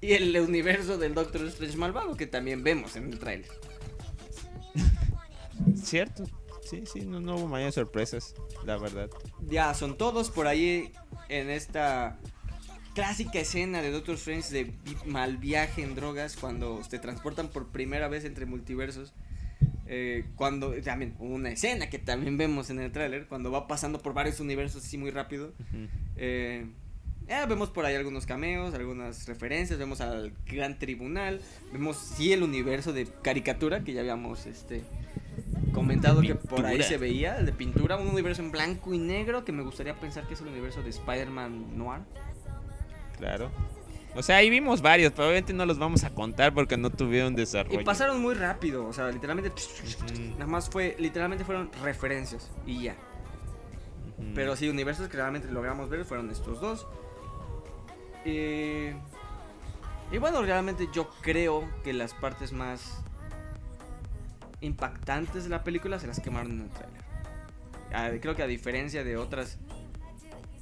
y el universo del Doctor Strange malvado que también vemos en el tráiler. Cierto. Sí, sí, no, hubo mayores sorpresas, la verdad. Ya, son todos por ahí en esta clásica escena de Doctor Strange de mal viaje en drogas cuando se transportan por primera vez entre multiversos. Eh, cuando también una escena que también vemos en el tráiler cuando va pasando por varios universos así muy rápido eh, eh, vemos por ahí algunos cameos algunas referencias vemos al gran tribunal vemos sí el universo de caricatura que ya habíamos este comentado que por ahí se veía el de pintura un universo en blanco y negro que me gustaría pensar que es el universo de Spider-Man Noir. Claro. O sea, ahí vimos varios, pero obviamente no los vamos a contar porque no tuvieron desarrollo. y pasaron muy rápido o sea literalmente nada más fue literalmente fueron referencias y ya. Pero sí, universos que realmente logramos ver fueron estos dos. Y, y bueno, realmente yo creo que las partes más impactantes de la película se las quemaron en el trailer. Creo que a diferencia de otras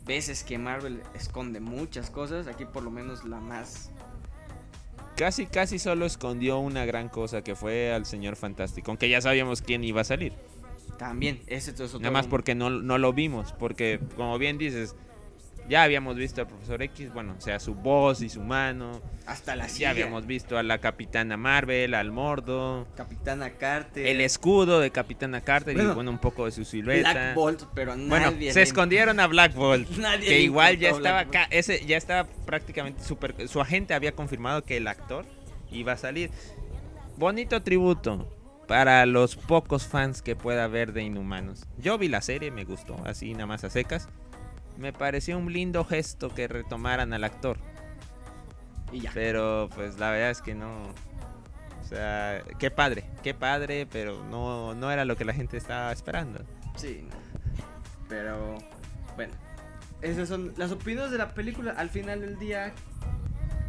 veces que Marvel esconde muchas cosas, aquí por lo menos la más... Casi, casi solo escondió una gran cosa que fue al Señor Fantástico. Aunque ya sabíamos quién iba a salir. También, ese es otro... Nada más porque no, no lo vimos. Porque, como bien dices, ya habíamos visto al Profesor X. Bueno, o sea, su voz y su mano. Hasta la Ya silla. habíamos visto a la Capitana Marvel, al Mordo. Capitana Carter. El escudo de Capitana Carter y Bueno, bueno, un poco de su silueta. Black Bolt, pero Bueno, nadie se le- escondieron a Black Bolt. Nadie que igual ya estaba acá, ese ya estaba prácticamente super su agente había confirmado que el actor iba a salir. Bonito tributo para los pocos fans que pueda haber de Inhumanos. Yo vi la serie, me gustó, así nada más a secas. Me pareció un lindo gesto que retomaran al actor, Y ya. pero pues la verdad es que no o sea, qué padre, qué padre, pero no, no era lo que la gente estaba esperando. Sí. Pero bueno, esas son las opiniones de la película. Al final del día,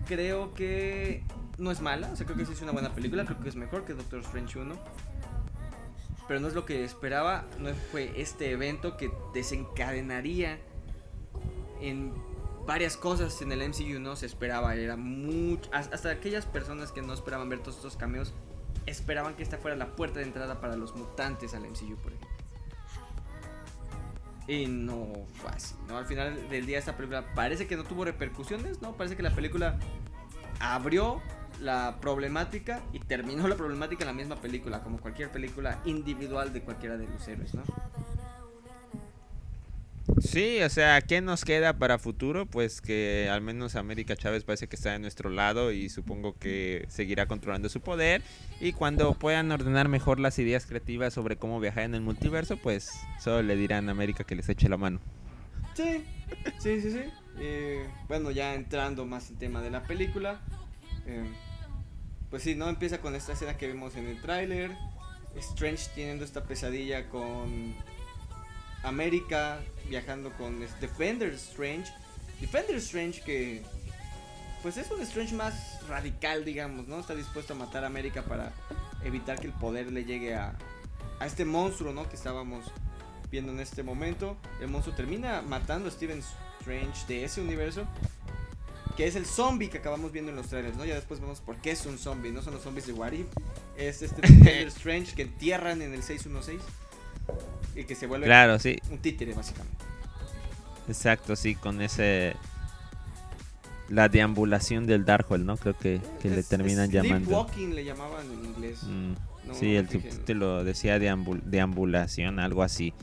creo que no es mala. O sea, creo que sí es una buena película. Creo que es mejor que Doctor Strange 1. Pero no es lo que esperaba. No fue este evento que desencadenaría en varias cosas en el MCU. No se esperaba. Era mucho. Hasta aquellas personas que no esperaban ver todos estos cameos esperaban que esta fuera la puerta de entrada para los mutantes al MCU, por ejemplo. Y no fue así, ¿no? Al final del día esta película parece que no tuvo repercusiones, ¿no? Parece que la película abrió la problemática y terminó la problemática en la misma película, como cualquier película individual de cualquiera de los héroes, ¿no? Sí, o sea, ¿qué nos queda para futuro? Pues que al menos América Chávez parece que está de nuestro lado y supongo que seguirá controlando su poder. Y cuando puedan ordenar mejor las ideas creativas sobre cómo viajar en el multiverso, pues solo le dirán a América que les eche la mano. Sí, sí, sí, sí. Eh, bueno, ya entrando más en tema de la película. eh, pues sí, ¿no? Empieza con esta escena que vimos en el tráiler. Strange teniendo esta pesadilla con América viajando con este Defender Strange. Defender Strange que pues es un Strange más radical, digamos, ¿no? Está dispuesto a matar a América para evitar que el poder le llegue a, a este monstruo, ¿no? Que estábamos viendo en este momento. El monstruo termina matando a Steven Strange de ese universo. Que es el zombie que acabamos viendo en los trailers, ¿no? Ya después vemos por qué es un zombie. No son los zombies de What If. Es este Defender Strange que entierran en el 616. Y que se vuelve Claro, sí, un títere, básicamente. exacto, sí, con ese... La deambulación del Darkhold, ¿no? Creo que, que le terminan llamando. Sleepwalking le llamaban en inglés. Mm, No, sí, el fíjense. subtítulo decía deambul- deambulación, algo así.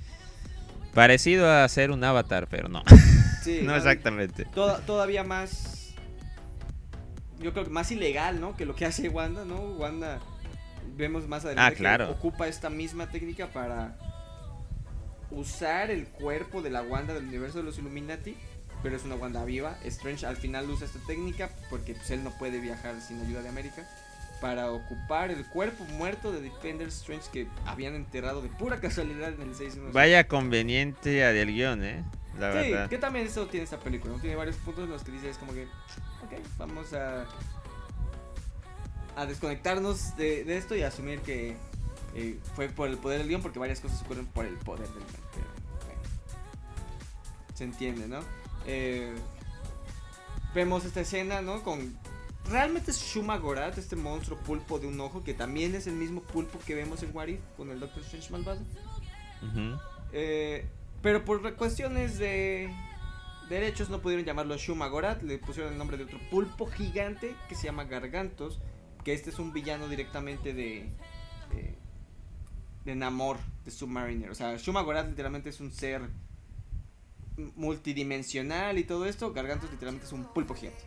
Parecido a ser un avatar, pero no. Sí, no exactamente. toda- todavía más. Yo creo que más ilegal, ¿no? Que lo que hace Wanda, ¿no? Wanda. Vemos más adelante Ah, claro. que ocupa esta misma técnica para usar el cuerpo de la Wanda del universo de los Illuminati. Pero es una Wanda viva. Strange al final usa esta técnica porque pues, él no puede viajar sin ayuda de América. Para ocupar el cuerpo muerto de Defender Strange que habían enterrado de pura casualidad en el 6 Vaya conveniente a del guion, ¿eh? La Sí, verdad. que también eso tiene esta película. Tiene varios puntos en los que dices como que, ok, vamos a, a desconectarnos de, de esto y asumir que eh, fue por el poder del guion, porque varias cosas ocurren por el poder del guion. bueno, se entiende, ¿no? Eh, vemos esta escena, ¿no? Con... Realmente es Shuma Gorath, este monstruo pulpo de un ojo, que también es el mismo pulpo que vemos en What If con el Doctor Strange malvado. Eh, pero por cuestiones de derechos no pudieron llamarlo Shumagorat, le pusieron el nombre de otro pulpo gigante que se llama Gargantos, que este es un villano directamente de, de de Namor, de Submariner. O sea, Shuma Gorath literalmente es un ser multidimensional y todo esto. Gargantos literalmente es un pulpo gigante.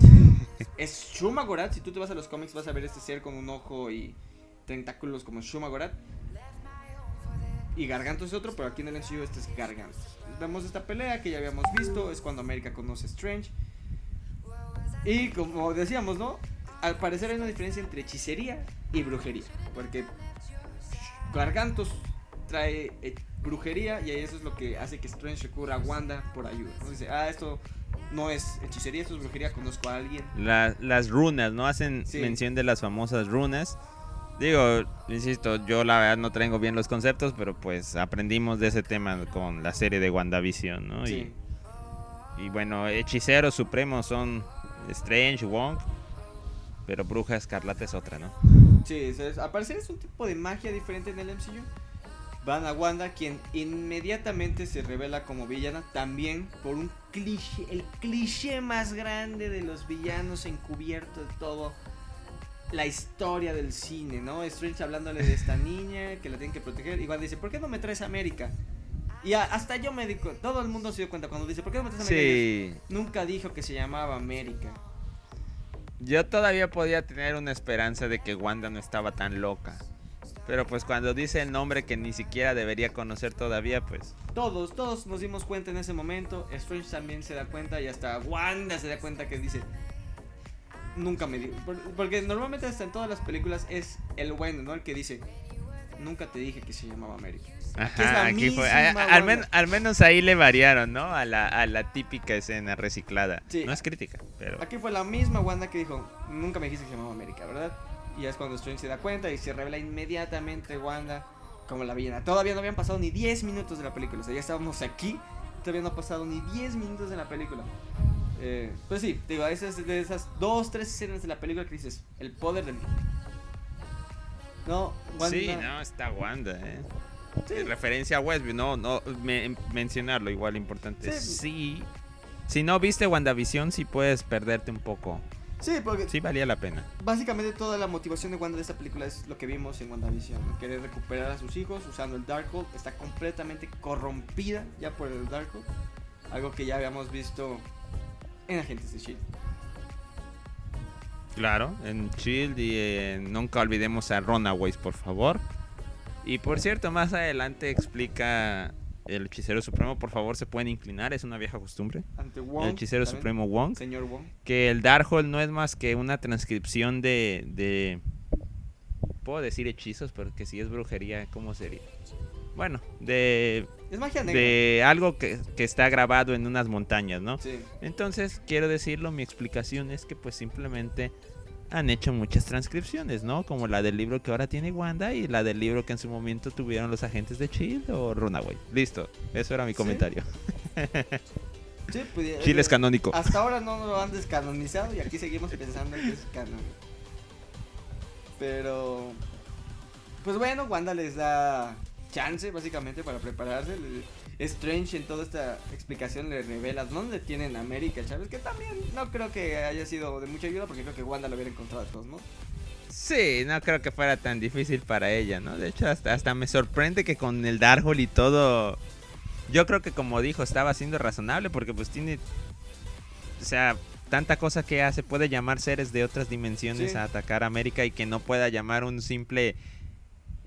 Entonces, es Shuma Gorath. Si tú te vas a los cómics vas a ver este ser con un ojo y tentáculos como Shuma Gorath. Y Gargantos es otro, pero aquí en el MCU este es Gargantos. Vemos esta pelea que ya habíamos visto. Es cuando América conoce a Strange. Y como decíamos, ¿no? Al parecer hay una diferencia entre hechicería y brujería. Porque Gargantos trae eh, brujería y eso es lo que hace que Strange recurra a Wanda por ayuda. ¿no? Dice, ah, esto no es hechicería, esto es brujería, conozco a alguien. La- las runas, ¿no? Hacen Sí. mención de las famosas runas. Digo, insisto, yo la verdad no tengo bien los conceptos, pero pues aprendimos de ese tema con la serie de WandaVision, ¿no? Sí. Y, y bueno, hechiceros supremos son Strange, Wong, pero Bruja Escarlata es otra, ¿no? Sí, eso es- al parecer es un tipo de magia diferente en el MCU. Van a Wanda, quien inmediatamente se revela como villana, también por un cliché, el cliché más grande de los villanos encubierto de todo la historia del cine, ¿no? Strange hablándole de esta niña que la tienen que proteger. Y Wanda dice, ¿por qué no me traes a América? Y a- hasta yo me di todo el mundo se dio cuenta cuando dice, ¿por qué no me traes a América? Sí, Nunca dijo que se llamaba América. Yo todavía podía tener una esperanza de que Wanda no estaba tan loca. Pero pues cuando dice el nombre que ni siquiera debería conocer todavía, pues Todos, todos nos dimos cuenta en ese momento. Strange también se da cuenta y hasta Wanda se da cuenta que dice. Nunca me dijo. Porque normalmente hasta en todas las películas es el bueno, ¿no? El que dice. Nunca te dije que se llamaba América. Ajá, aquí fue. a- al, Wanda. men- al menos ahí le variaron, ¿no? A la, a la típica escena reciclada. Sí. No es crítica, pero. Aquí fue la misma Wanda que dijo. Nunca me dijiste que se llamaba América, ¿verdad? Y es cuando Strange se da cuenta y se revela inmediatamente Wanda como la villana. Todavía no habían pasado ni 10 minutos de la película. O sea, ya estábamos aquí. Todavía no ha pasado ni 10 minutos de la película. Eh, pues sí, digo, esas de esas dos, tres escenas de la película que dices, el poder del No, Wanda. Sí, no, está Wanda, ¿eh? Sí, referencia a Westview, no, no, me- mencionarlo igual importante. Sí. Sí. Si no viste WandaVision, sí puedes perderte un poco. sí, porque Sí valía la pena. básicamente toda la motivación de Wanda de esta película es lo que vimos en WandaVision. ¿no? Querer recuperar a sus hijos usando el Darkhold. Está completamente corrompida ya por el Darkhold. Algo que ya habíamos visto en Agentes de S.H.I.E.L.D. Claro, en Shield y en- nunca olvidemos a Runaways, por favor. Y por cierto, más adelante explica el hechicero supremo, por favor, se pueden inclinar, es una vieja costumbre. Ante Wong. El hechicero supremo Wong, Señor Wong. que el Darkhold no es más que una transcripción de, de puedo decir hechizos, porque si es brujería, ¿cómo sería? Bueno, de, Es magia negra. de algo que, que está grabado en unas montañas, ¿no? Sí. Entonces, quiero decirlo, mi explicación es que pues simplemente han hecho muchas transcripciones, ¿no? Como la del libro que ahora tiene Wanda y la del libro que en su momento tuvieron los agentes de Shield o Runaway. Listo, eso era mi Sí. comentario. Sí, pues, Chile es eh, canónico. Hasta ahora no lo han descanonizado y aquí seguimos pensando que es canon. Pero. Pues bueno, Wanda les da chance básicamente para prepararse. Strange en toda esta explicación le revela dónde tienen a América Chávez, que también no creo que haya sido de mucha ayuda porque creo que Wanda lo hubiera encontrado de todos, ¿no? Sí, no creo que fuera tan difícil para ella, ¿no? De hecho, hasta, hasta me sorprende que con el Darkhold y todo... Yo creo que como dijo, estaba siendo razonable porque pues tiene... O sea, tanta cosa que hace, puede llamar seres de otras dimensiones Sí. a atacar a América y que no pueda llamar un simple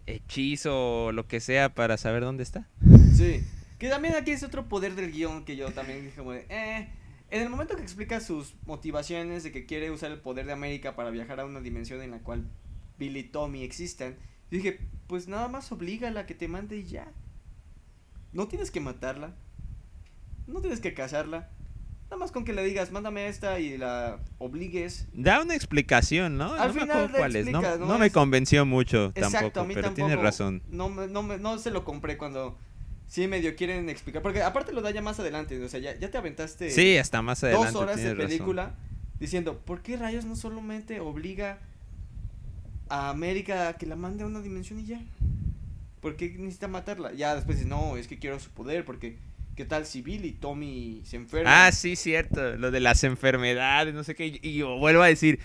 hechizo o lo que sea para saber dónde está. Sí. Que también aquí es otro poder del guion que yo también dije eh, en el momento que explica sus motivaciones de que quiere usar el poder de América para viajar a una dimensión en la cual Bill y Tommy existan, yo dije, pues nada más oblígala a que te mande y ya. No tienes que matarla. No tienes que casarla. Nada más con que le digas, mándame esta y la obligues. Da una explicación, ¿no? Al no me final acuerdo le cuál es. No, explica, ¿no? no me Es- convenció mucho Exacto, tampoco, a mí pero tampoco. tiene razón. No, no, no se lo compré cuando sí medio quieren explicar. Porque aparte lo da ya más adelante. O sea, ya, ya te aventaste Sí, hasta más adelante. dos horas de tienes razón. película diciendo, ¿por qué rayos no solamente obliga a América a que la mande a una dimensión y ya? ¿Por qué necesita matarla? Ya después dice, no, es que quiero su poder porque ¿qué tal si Bill y Tommy se enferman? Ah, sí, cierto. Lo de las enfermedades, no sé qué. Y yo vuelvo a decir,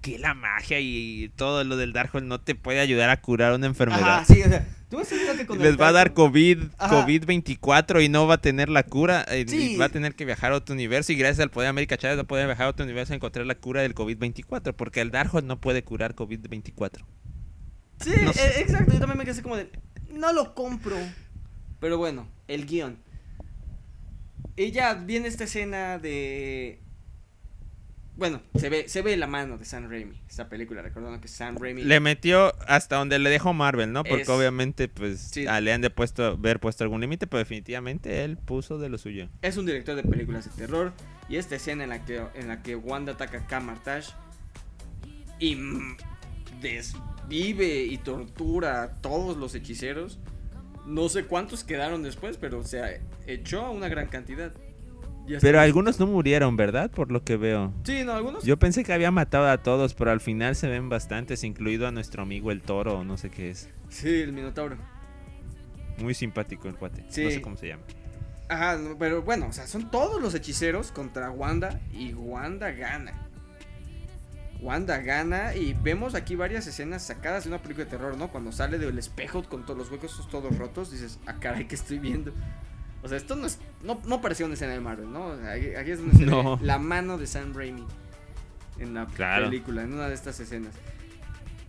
qué la magia y todo lo del Darkhold no te puede ayudar a curar una enfermedad? Ajá, sí, o sea, tú has sentido que con el Les va a dar COVID, Ajá. COVID-24 y no va a tener la cura. eh, Sí. y va a tener que viajar a otro universo y gracias al poder de América Chávez va a poder viajar a otro universo a encontrar la cura del COVID-24 porque el Darkhold no puede curar COVID-24. Sí, No eh, exacto, yo también me quedé así como de, no lo compro. Pero bueno, el guion. Ya viene esta escena de... Bueno, se ve, se ve la mano de Sam Raimi, esta película, recordando que Sam Raimi... Le metió hasta donde le dejó Marvel, ¿no? Porque Es- obviamente pues Sí. ah, le han de puesto, ver puesto algún límite, pero definitivamente él puso de lo suyo. Es un director de películas de terror. Y esta escena en la que, en la que Wanda ataca a Kamartash y mm, desvive y tortura a todos los hechiceros. No sé cuántos quedaron después, pero se echó a una gran cantidad. Pero algunos no murieron, ¿verdad? Por lo que veo. Sí, no, algunos. Yo pensé que había matado a todos, pero al final se ven bastantes, incluido a nuestro amigo el toro, o no sé qué es. Sí, el Minotauro. Muy simpático el cuate. Sí. No sé cómo se llama. Ajá, pero bueno, o sea, son todos los hechiceros contra Wanda y Wanda gana. Wanda gana y vemos aquí varias escenas sacadas de una película de terror, ¿no? Cuando sale del espejo con todos los huecos todos rotos, dices, ah, caray, ¿qué estoy viendo? O sea, esto no es, no, no parecía una escena de Marvel, ¿no? Aquí, aquí es donde se No. ve la mano de Sam Raimi en la Claro. película, en una de estas escenas.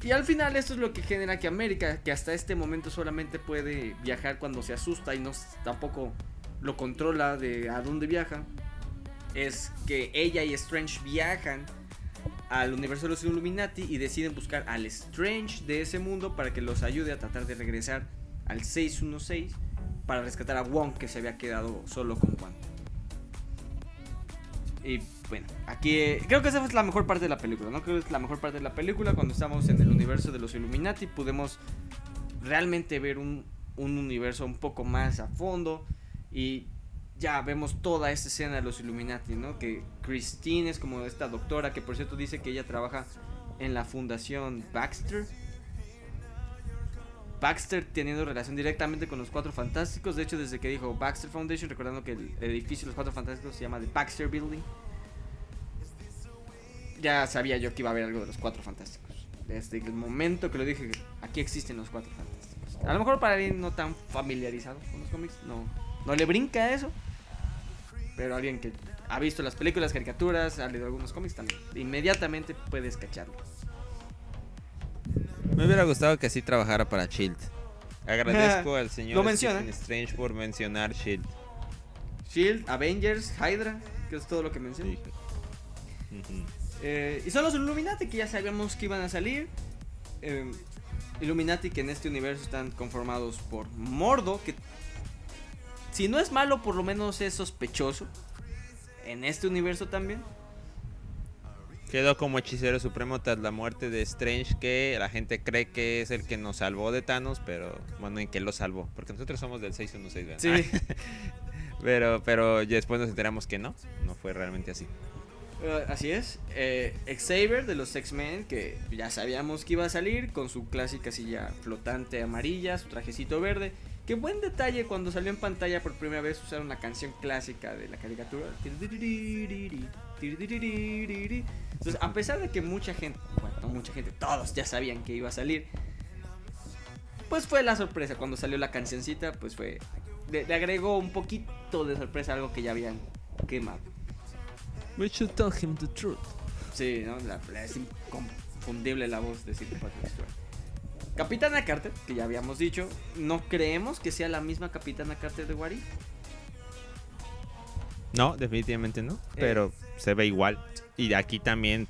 Y al final esto es lo que genera que América, que hasta este momento solamente puede viajar cuando se asusta y no tampoco lo controla de a dónde viaja, es que ella y Strange viajan al universo de los Illuminati y deciden buscar al Strange de ese mundo para que los ayude a tratar de regresar al 616 para rescatar a Wong que se había quedado solo con Wanda. Y bueno, aquí eh, creo que esa fue la mejor parte de la película, ¿no? Creo que es la mejor parte de la película cuando estamos en el universo de los Illuminati podemos realmente ver un, un universo un poco más a fondo y ya vemos toda esta escena de los Illuminati, ¿no? Que Christine es como esta doctora que por cierto dice que ella trabaja en la fundación Baxter. Baxter teniendo relación directamente con los Cuatro Fantásticos. De hecho, desde que dijo Baxter Foundation, recordando que el edificio de los Cuatro Fantásticos se llama The Baxter Building. Ya sabía yo que iba a haber algo de los Cuatro Fantásticos. Desde el momento que lo dije, aquí existen los Cuatro Fantásticos. A lo mejor para alguien no tan familiarizado con los cómics, no, no le brinca eso. Pero alguien que ha visto las películas, caricaturas, ha leído algunos cómics también. Inmediatamente puedes cacharlo. Me hubiera gustado que así trabajara para Shield. Agradezco al señor Lo menciona. Stephen Strange por mencionar Shield. Shield, Avengers, Hydra, que es todo lo que. Sí. Ujú. Eh, y son los Illuminati que ya sabíamos que iban a salir. Eh, Illuminati que en este universo están conformados por Mordo, que si no es malo, por lo menos es sospechoso. En este universo también. Quedó como hechicero supremo tras la muerte de Strange, que la gente cree que es el que nos salvó de Thanos, pero bueno, en que lo salvó, porque nosotros somos del 616, ¿verdad? Sí. Pero, pero después nos enteramos que no, no fue realmente así. Eh, así es. Eh, Xavier de los X-Men, que ya sabíamos que iba a salir con su clásica silla flotante amarilla, su trajecito verde. Qué buen detalle cuando salió en pantalla por primera vez usar una canción clásica de la caricatura. Entonces, a pesar de que mucha gente, bueno, no mucha gente, todos ya sabían que iba a salir, pues fue la sorpresa. Cuando salió la cancioncita, pues fue. Le, le agregó un poquito de sorpresa a algo que ya habían quemado. We should tell him the truth. Sí, ¿no? La, la- es inconfundible la voz de Sidney Patrick Stewart. Capitana Carter, que ya habíamos dicho, no creemos que sea la misma Capitana Carter de Wari. No, definitivamente no, Eh. pero se ve igual. Y aquí también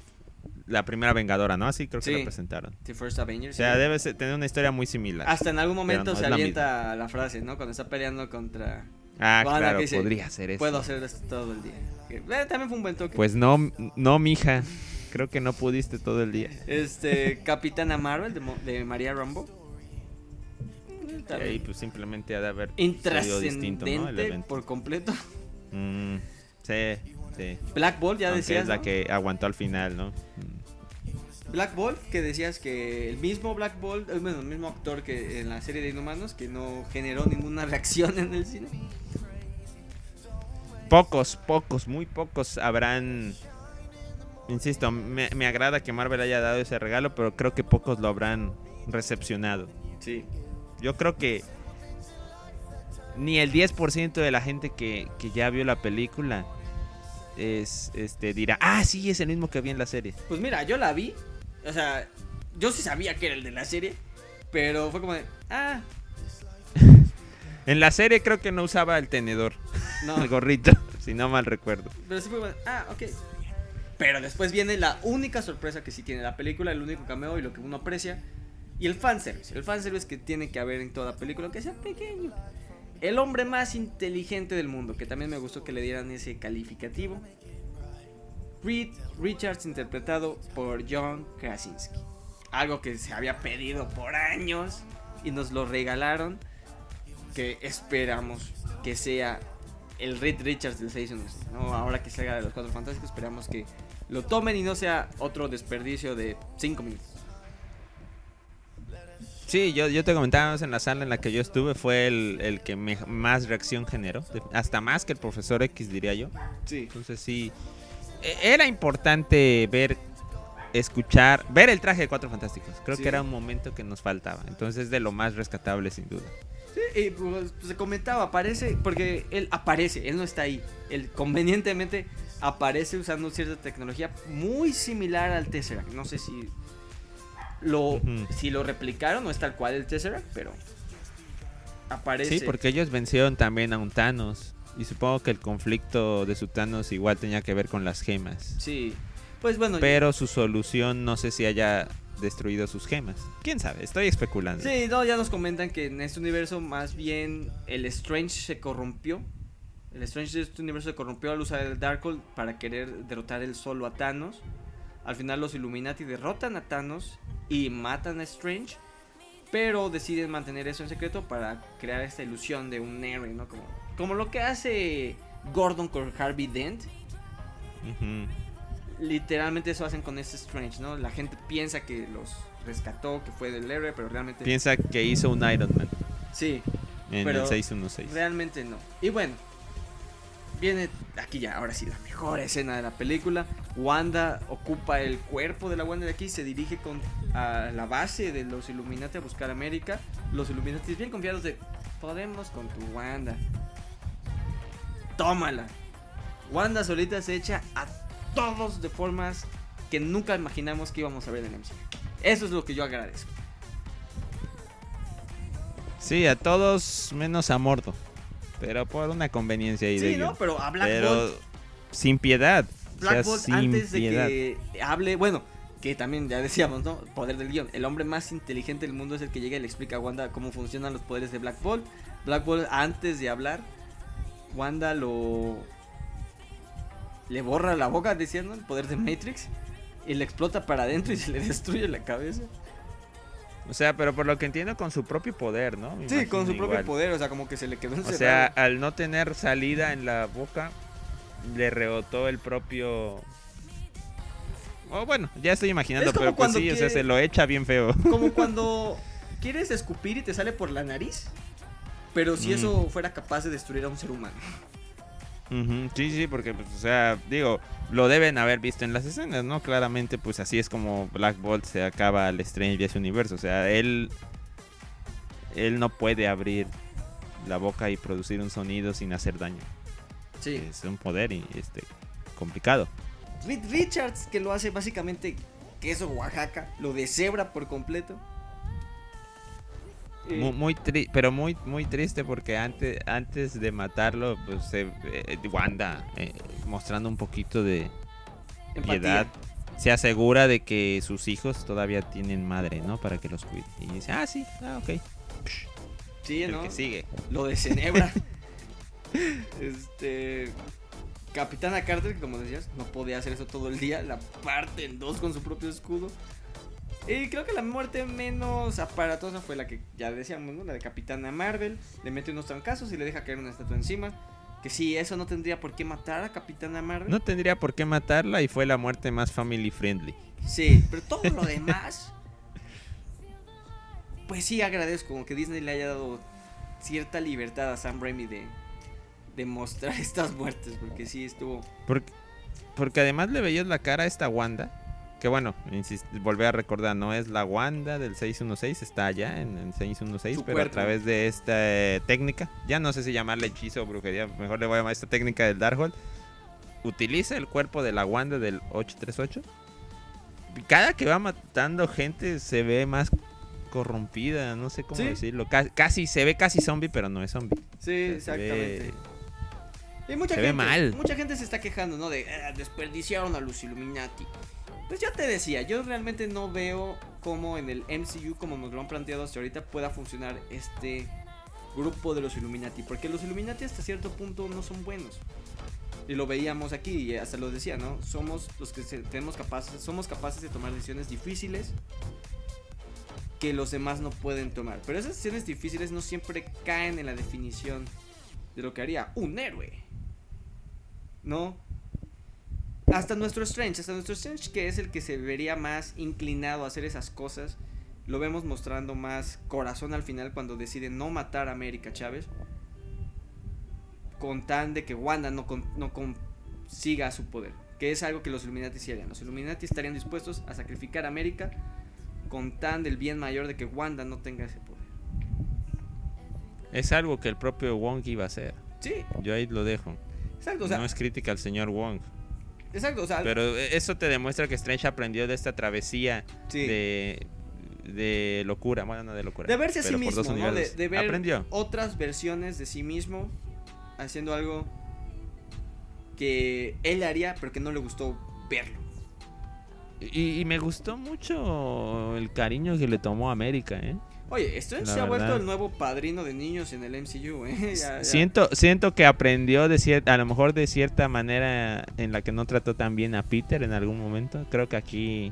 la primera Vengadora, ¿no? Así creo que Sí. la presentaron. The First Avengers. O sea, sí. debe ser- tener una historia muy similar. Hasta en algún momento no se la avienta la frase, ¿no? Cuando está peleando contra. ah, Wanda, claro, que dice, podría ser eso. Puedo hacer esto todo el día. Que, eh, también fue un buen toque. Pues no, no, mija. Creo que no pudiste todo el día. Este, Capitana Marvel de, Mo- de María Rambo. Eh, ahí pues simplemente ha de haber sido distinto, ¿no? El Intrascendente evento. por completo. Mm, sí, sí. Black Bolt, ya Aunque decías. es la ¿no? que aguantó al final, ¿no? Mm. Black Bolt, que decías que el mismo Black Bolt, eh, bueno, el mismo actor que en la serie de Inhumanos, que no generó ninguna reacción en el cine. Pocos, pocos, muy pocos habrán insisto, me, me agrada que Marvel haya dado ese regalo, pero creo que pocos lo habrán recepcionado. Sí. Yo creo que ni el 10% de la gente que, que ya vio la película es este dirá, ah, sí, es el mismo que vi en la serie. Pues mira, yo la vi. O sea, yo sí sabía que era el de la serie. Pero fue como de, ah, En la serie creo que no usaba el tenedor, no. el gorrito, si no mal recuerdo. Pero sí fue como, de, ah, ok. Pero después viene la única sorpresa que sí tiene la película, el único cameo y lo que uno aprecia. Y el fanservice. El fanservice que tiene que haber en toda película, aunque sea pequeño. El hombre más inteligente del mundo, que también me gustó que le dieran ese calificativo. Reed Richards interpretado por John Krasinski. Algo que se había pedido por años y nos lo regalaron. Que esperamos que sea el Reed Richards del 6 ¿no? Ahora que salga de los Cuatro Fantásticos, esperamos que lo tomen y no sea otro desperdicio de 5 minutos. Sí, yo, yo te comentaba en la sala en la que yo estuve, fue el, el que me- más reacción generó, hasta más que el profesor X, diría yo. Sí. Entonces sí, e- era importante ver, escuchar, ver el traje de Cuatro Fantásticos. Creo Sí. que era un momento que nos faltaba. Entonces de lo más rescatable, sin duda. Sí, y pues, se comentaba, aparece, porque él aparece, él no está ahí. Él convenientemente aparece usando cierta tecnología muy similar al Tesseract. No sé si lo, si lo replicaron, no es tal cual el Tesseract, pero aparece. Sí, porque ellos vencieron también a un Thanos. Y supongo que el conflicto de su Thanos igual tenía que ver con las gemas. Sí, pues bueno. Pero su solución no sé si haya destruido sus gemas. ¿Quién sabe? Estoy especulando. Sí, no, ya nos comentan que en este universo más bien el Strange se corrompió. El Strange de este universo se corrompió al usar el Darkhold para querer derrotar él solo a Thanos. Al final los Illuminati derrotan a Thanos y matan a Strange. Pero deciden mantener eso en secreto para crear esta ilusión de un héroe, ¿no? Como, como lo que hace Gordon con Harvey Dent. Literalmente eso hacen con este Strange, ¿no? La gente piensa que los rescató, que fue del héroe, pero realmente... Piensa que hizo un Iron Man Sí, en Pero- el 616. Realmente no. Y bueno, viene aquí ya, ahora sí, la mejor escena de la película. Wanda ocupa el cuerpo de la Wanda de aquí, se dirige con, a la base de los Illuminati a buscar América. Los Illuminati bien confiados de, podemos con tu Wanda. Tómala. Wanda solita se echa a todos de formas que nunca imaginamos que íbamos a ver en el MCU. Eso es lo que yo agradezco. Sí, a todos menos a Mordo. Pero por una conveniencia ahí de Sí, ¿no? Pero a Black Pero Bolt sin piedad. O sea, Black Bolt sin antes de que hable, bueno, que también ya decíamos, ¿no? Poder del guion. El hombre más inteligente del mundo es el que llega y le explica a Wanda cómo funcionan los poderes de Black Bolt. Black Bolt antes de hablar, Wanda lo le borra la boca diciendo el poder de Matrix y le explota para adentro y se le destruye la cabeza. O sea, pero por lo que entiendo con su propio poder, ¿no? Me Sí, con su propio poder, o sea, como que se le quedó O encerrado. sea, al no tener salida en la boca, le rebotó el propio... Oh, bueno, ya estoy imaginando, Es pero pues sí, o sea, se lo echa bien feo. Como cuando quieres escupir y te sale por la nariz, pero si Mm. eso fuera capaz de destruir a un ser humano. Sí, sí, porque, pues, o sea, digo, lo deben haber visto en las escenas, ¿no? Claramente, pues así es como Black Bolt se acaba al Strange de ese universo. O sea, él. Él no puede abrir la boca y producir un sonido sin hacer daño. Sí. Es un poder y este complicado. Reed Richards, que lo hace básicamente queso Oaxaca, lo deshebra por completo. Eh, Mu- Muy, tri- pero muy muy triste porque antes antes de matarlo, pues se- eh, Wanda eh, mostrando un poquito de empatía. piedad se asegura de que sus hijos todavía tienen madre, ¿no? Para que los cuide. Y dice, ah, sí, ah, ok. Sí, El ¿no? que sigue. Lo descenebra. este. Capitana Carter, como decías, no podía hacer eso todo el día. La parte en dos con su propio escudo. Y creo que la muerte menos aparatosa fue la que ya decíamos, ¿no? La de Capitana Marvel. Le mete unos trancazos y le deja caer una estatua encima. Que sí, eso no tendría por qué matar a Capitana Marvel. No tendría por qué matarla y fue la muerte más family friendly. Sí, pero todo lo demás. Pues sí, agradezco como que Disney le haya dado cierta libertad a Sam Raimi de, de mostrar estas muertes. Porque sí estuvo. Porque, porque además le veías la cara a esta Wanda. Que bueno, volví a recordar, no es la Wanda del 616, está allá en el 616, Su pero a través de esta eh, técnica, ya no sé si llamarle hechizo o brujería, mejor le voy a llamar esta técnica del Darkhold, utiliza el cuerpo de la Wanda del 838. Y Cada que va matando gente se ve más corrompida, no sé cómo Sí. decirlo, ca- casi se ve casi zombie, pero no es zombie. Sí, ve- exactamente. Y mucha se ve gente, mal. mucha gente se está quejando, ¿no? De "Ah, desperdiciaron a los Illuminati. Pues yo te decía, yo realmente no veo cómo en el MCU, como nos lo han planteado hasta ahorita, pueda funcionar este grupo de los Illuminati. Porque los Illuminati hasta cierto punto no son buenos. Y lo veíamos aquí, y hasta lo decía, ¿no? Somos los que tenemos capaces, somos capaces de tomar decisiones difíciles que los demás no pueden tomar. Pero esas decisiones difíciles no siempre caen en la definición de lo que haría un héroe. ¿No? Hasta nuestro Strange, hasta nuestro Strange que es el que se vería más inclinado a hacer esas cosas, lo vemos mostrando más corazón al final cuando decide no matar a América Chávez. Con tan de que Wanda no, con- no consiga su poder. Que es algo que los Illuminati sí harían. Los Illuminati estarían dispuestos a sacrificar a América con tan del bien mayor de que Wanda no tenga ese poder. Es algo que el propio Wong iba a hacer. Sí, Yo ahí lo dejo. exacto, o sea, no es crítica al señor Wong. Exacto, o sea, Pero eso te demuestra que Strange aprendió de esta travesía sí. de, de locura. Bueno, no de locura. De verse a sí mismo, ¿no? De, de ver Aprendió. otras versiones de sí mismo haciendo algo que él haría, pero que no le gustó verlo. Y, y me gustó mucho el cariño que le tomó a América, ¿eh? Oye, Strange se ha vuelto el nuevo padrino de niños en el MCU, ¿eh? Ya- ya. Siento, siento que aprendió de cier- a lo mejor de cierta manera en la que no trató tan bien a Peter en algún momento. Creo que aquí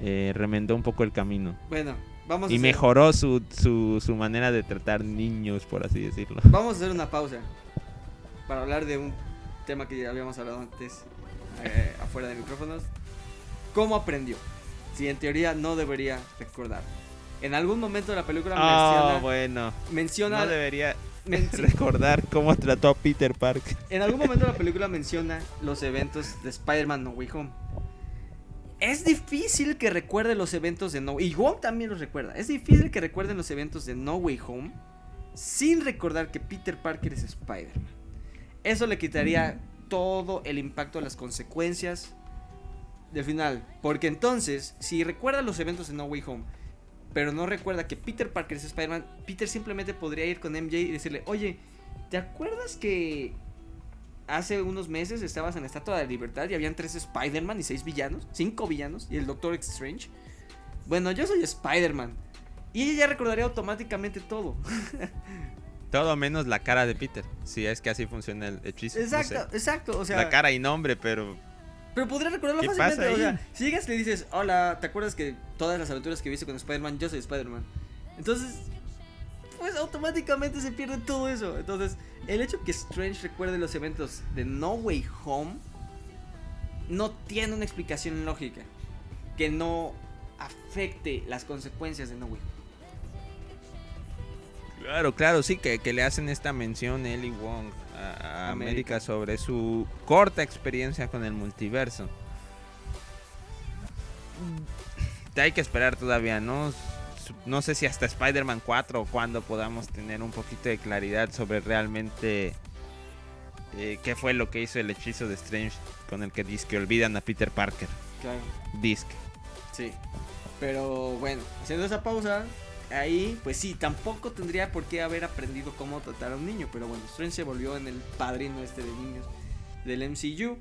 eh, remendó un poco el camino. Bueno, vamos a Y hacer- mejoró su, su, su manera de tratar niños, por así decirlo. Vamos a hacer una pausa para hablar de un tema que ya habíamos hablado antes eh, afuera de micrófonos. ¿Cómo aprendió? Si en teoría no debería recordar. En algún momento de la película Ah, menciona, bueno. menciona No debería recordar cómo trató a Peter Parker. en algún momento de la película menciona los eventos de Spider-Man No Way Home. Es difícil que recuerde los eventos de No y Wong también los recuerda. Es difícil que recuerden los eventos de No Way Home sin recordar que Peter Parker es Spider-Man. Eso le quitaría todo el impacto, las consecuencias del final. Porque entonces, si recuerda los eventos de No Way Home, pero no recuerda que Peter Parker es Spider-Man, Peter simplemente podría ir con MJ y decirle, oye, ¿te acuerdas que hace unos meses estabas en la Estatua de la Libertad y habían tres Spider-Man y seis villanos? Cinco villanos y el Doctor Strange. Bueno, yo soy Spider-Man. Y ella ya recordaría automáticamente todo. Todo menos la cara de Peter. Si es que así funciona el hechizo. no Exacto, sé. exacto. O sea, la cara y nombre, pero Pero podría recordarlo ¿Qué fácilmente. O sea, si llegas y le dices, hola, ¿te acuerdas que todas las aventuras que viste con Spider-Man, yo soy Spider-Man? Entonces, pues automáticamente se pierde todo eso. Entonces, el hecho que Strange recuerde los eventos de No Way Home no tiene una explicación lógica que no afecte las consecuencias de No Way Home. Claro, claro, sí, que, que le hacen esta mención Ellie Wong a, América. Sobre su corta experiencia con el multiverso. Te hay que esperar todavía, ¿no? No sé si hasta Spider-Man 4 o cuando podamos tener un poquito de claridad sobre realmente eh, qué fue lo que hizo el hechizo de Strange con el que dice que olvidan a Peter Parker. Claro. Disque. Sí. Pero bueno, haciendo esa pausa, ahí, pues sí, tampoco tendría por qué haber aprendido cómo tratar a un niño. Pero bueno, Strange se volvió en el padrino este de niños del MCU.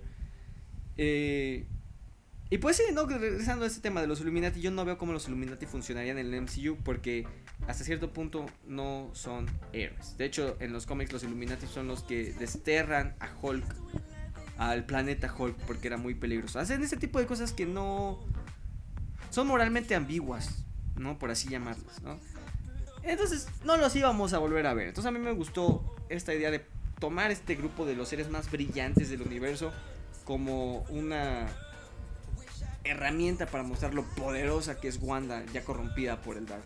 Eh, y pues sí, no, regresando a este tema de los Illuminati, yo no veo cómo los Illuminati funcionarían en el MCU porque hasta cierto punto no son héroes. De hecho, en los cómics los Illuminati son los que desterran a Hulk al planeta Hulk porque era muy peligroso. Hacen ese tipo de cosas que no son moralmente ambiguas, ¿no? Por así llamarlas, ¿no? Entonces, no los íbamos a volver a ver. Entonces, a mí me gustó esta idea de tomar este grupo de los seres más brillantes del universo como una herramienta para mostrar lo poderosa que es Wanda, ya corrompida por el Dark.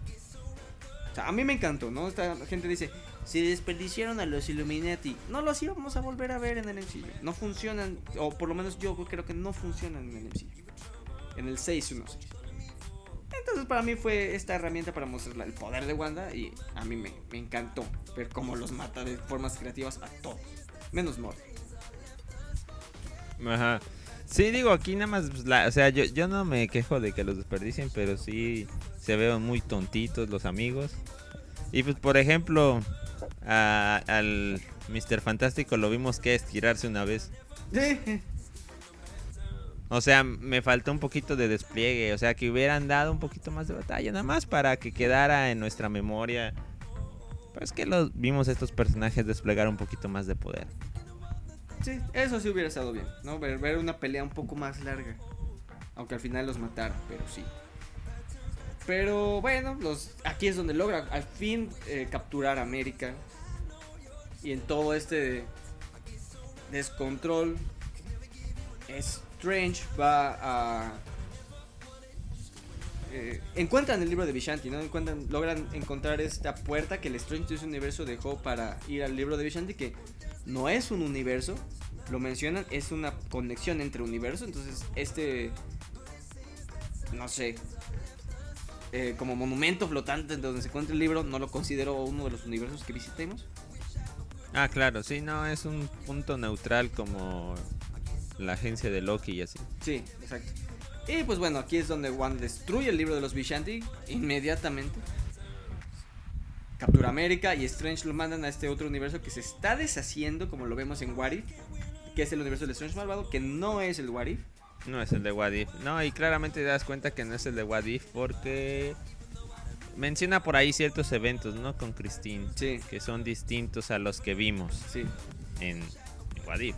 O sea, a mí me encantó, ¿no? Esta gente dice, si desperdiciaron a los Illuminati, no los íbamos a volver a ver en el MCU. No funcionan, o por lo menos yo creo que no funcionan en el MCU. En el 616. Entonces para mí fue esta herramienta para mostrar el poder de Wanda y a mí me, me encantó ver cómo los mata de formas creativas a todos. Menos Mord. Ajá. Sí, digo, aquí nada más, pues, la- o sea, yo, yo no me quejo de que los desperdicien, pero sí se ven muy tontitos los amigos. Y pues, por ejemplo, a- al Mr. Fantástico lo vimos que estirarse una vez. O sea, me faltó un poquito de despliegue, o sea, que hubieran dado un poquito más de batalla, nada más para que quedara en nuestra memoria. Pero es que los, vimos estos personajes desplegar un poquito más de poder. Sí, eso sí hubiera estado bien, ¿no? Ver, una pelea un poco más larga. Aunque al final los mataron, pero sí. Pero bueno, los, aquí es donde logra al fin eh, capturar a América. Y en todo este descontrol, Strange va a... eh, encuentran el libro de Vishanti, ¿no? Encuentran, logran encontrar esta puerta que el Strange universo dejó para ir al libro de Vishanti, que no es un universo, lo mencionan, es una conexión entre universos, entonces este, no sé, eh, como monumento flotante donde se encuentra el libro, no lo considero uno de los universos que visitemos. Ah, claro, sí, no, es un punto neutral como la agencia de Loki y así. Sí, exacto. Y pues bueno, aquí es donde One destruye el libro de los Vishanti inmediatamente. Captura América y Strange lo mandan a este otro universo que se está deshaciendo, como lo vemos en What If, que es el universo de Strange Malvado, que no es el What If. No es el de What If. No, y claramente te das cuenta que no es el de What If porque menciona por ahí ciertos eventos, ¿no? Con Christine. Sí. Que son distintos a los que vimos Sí. en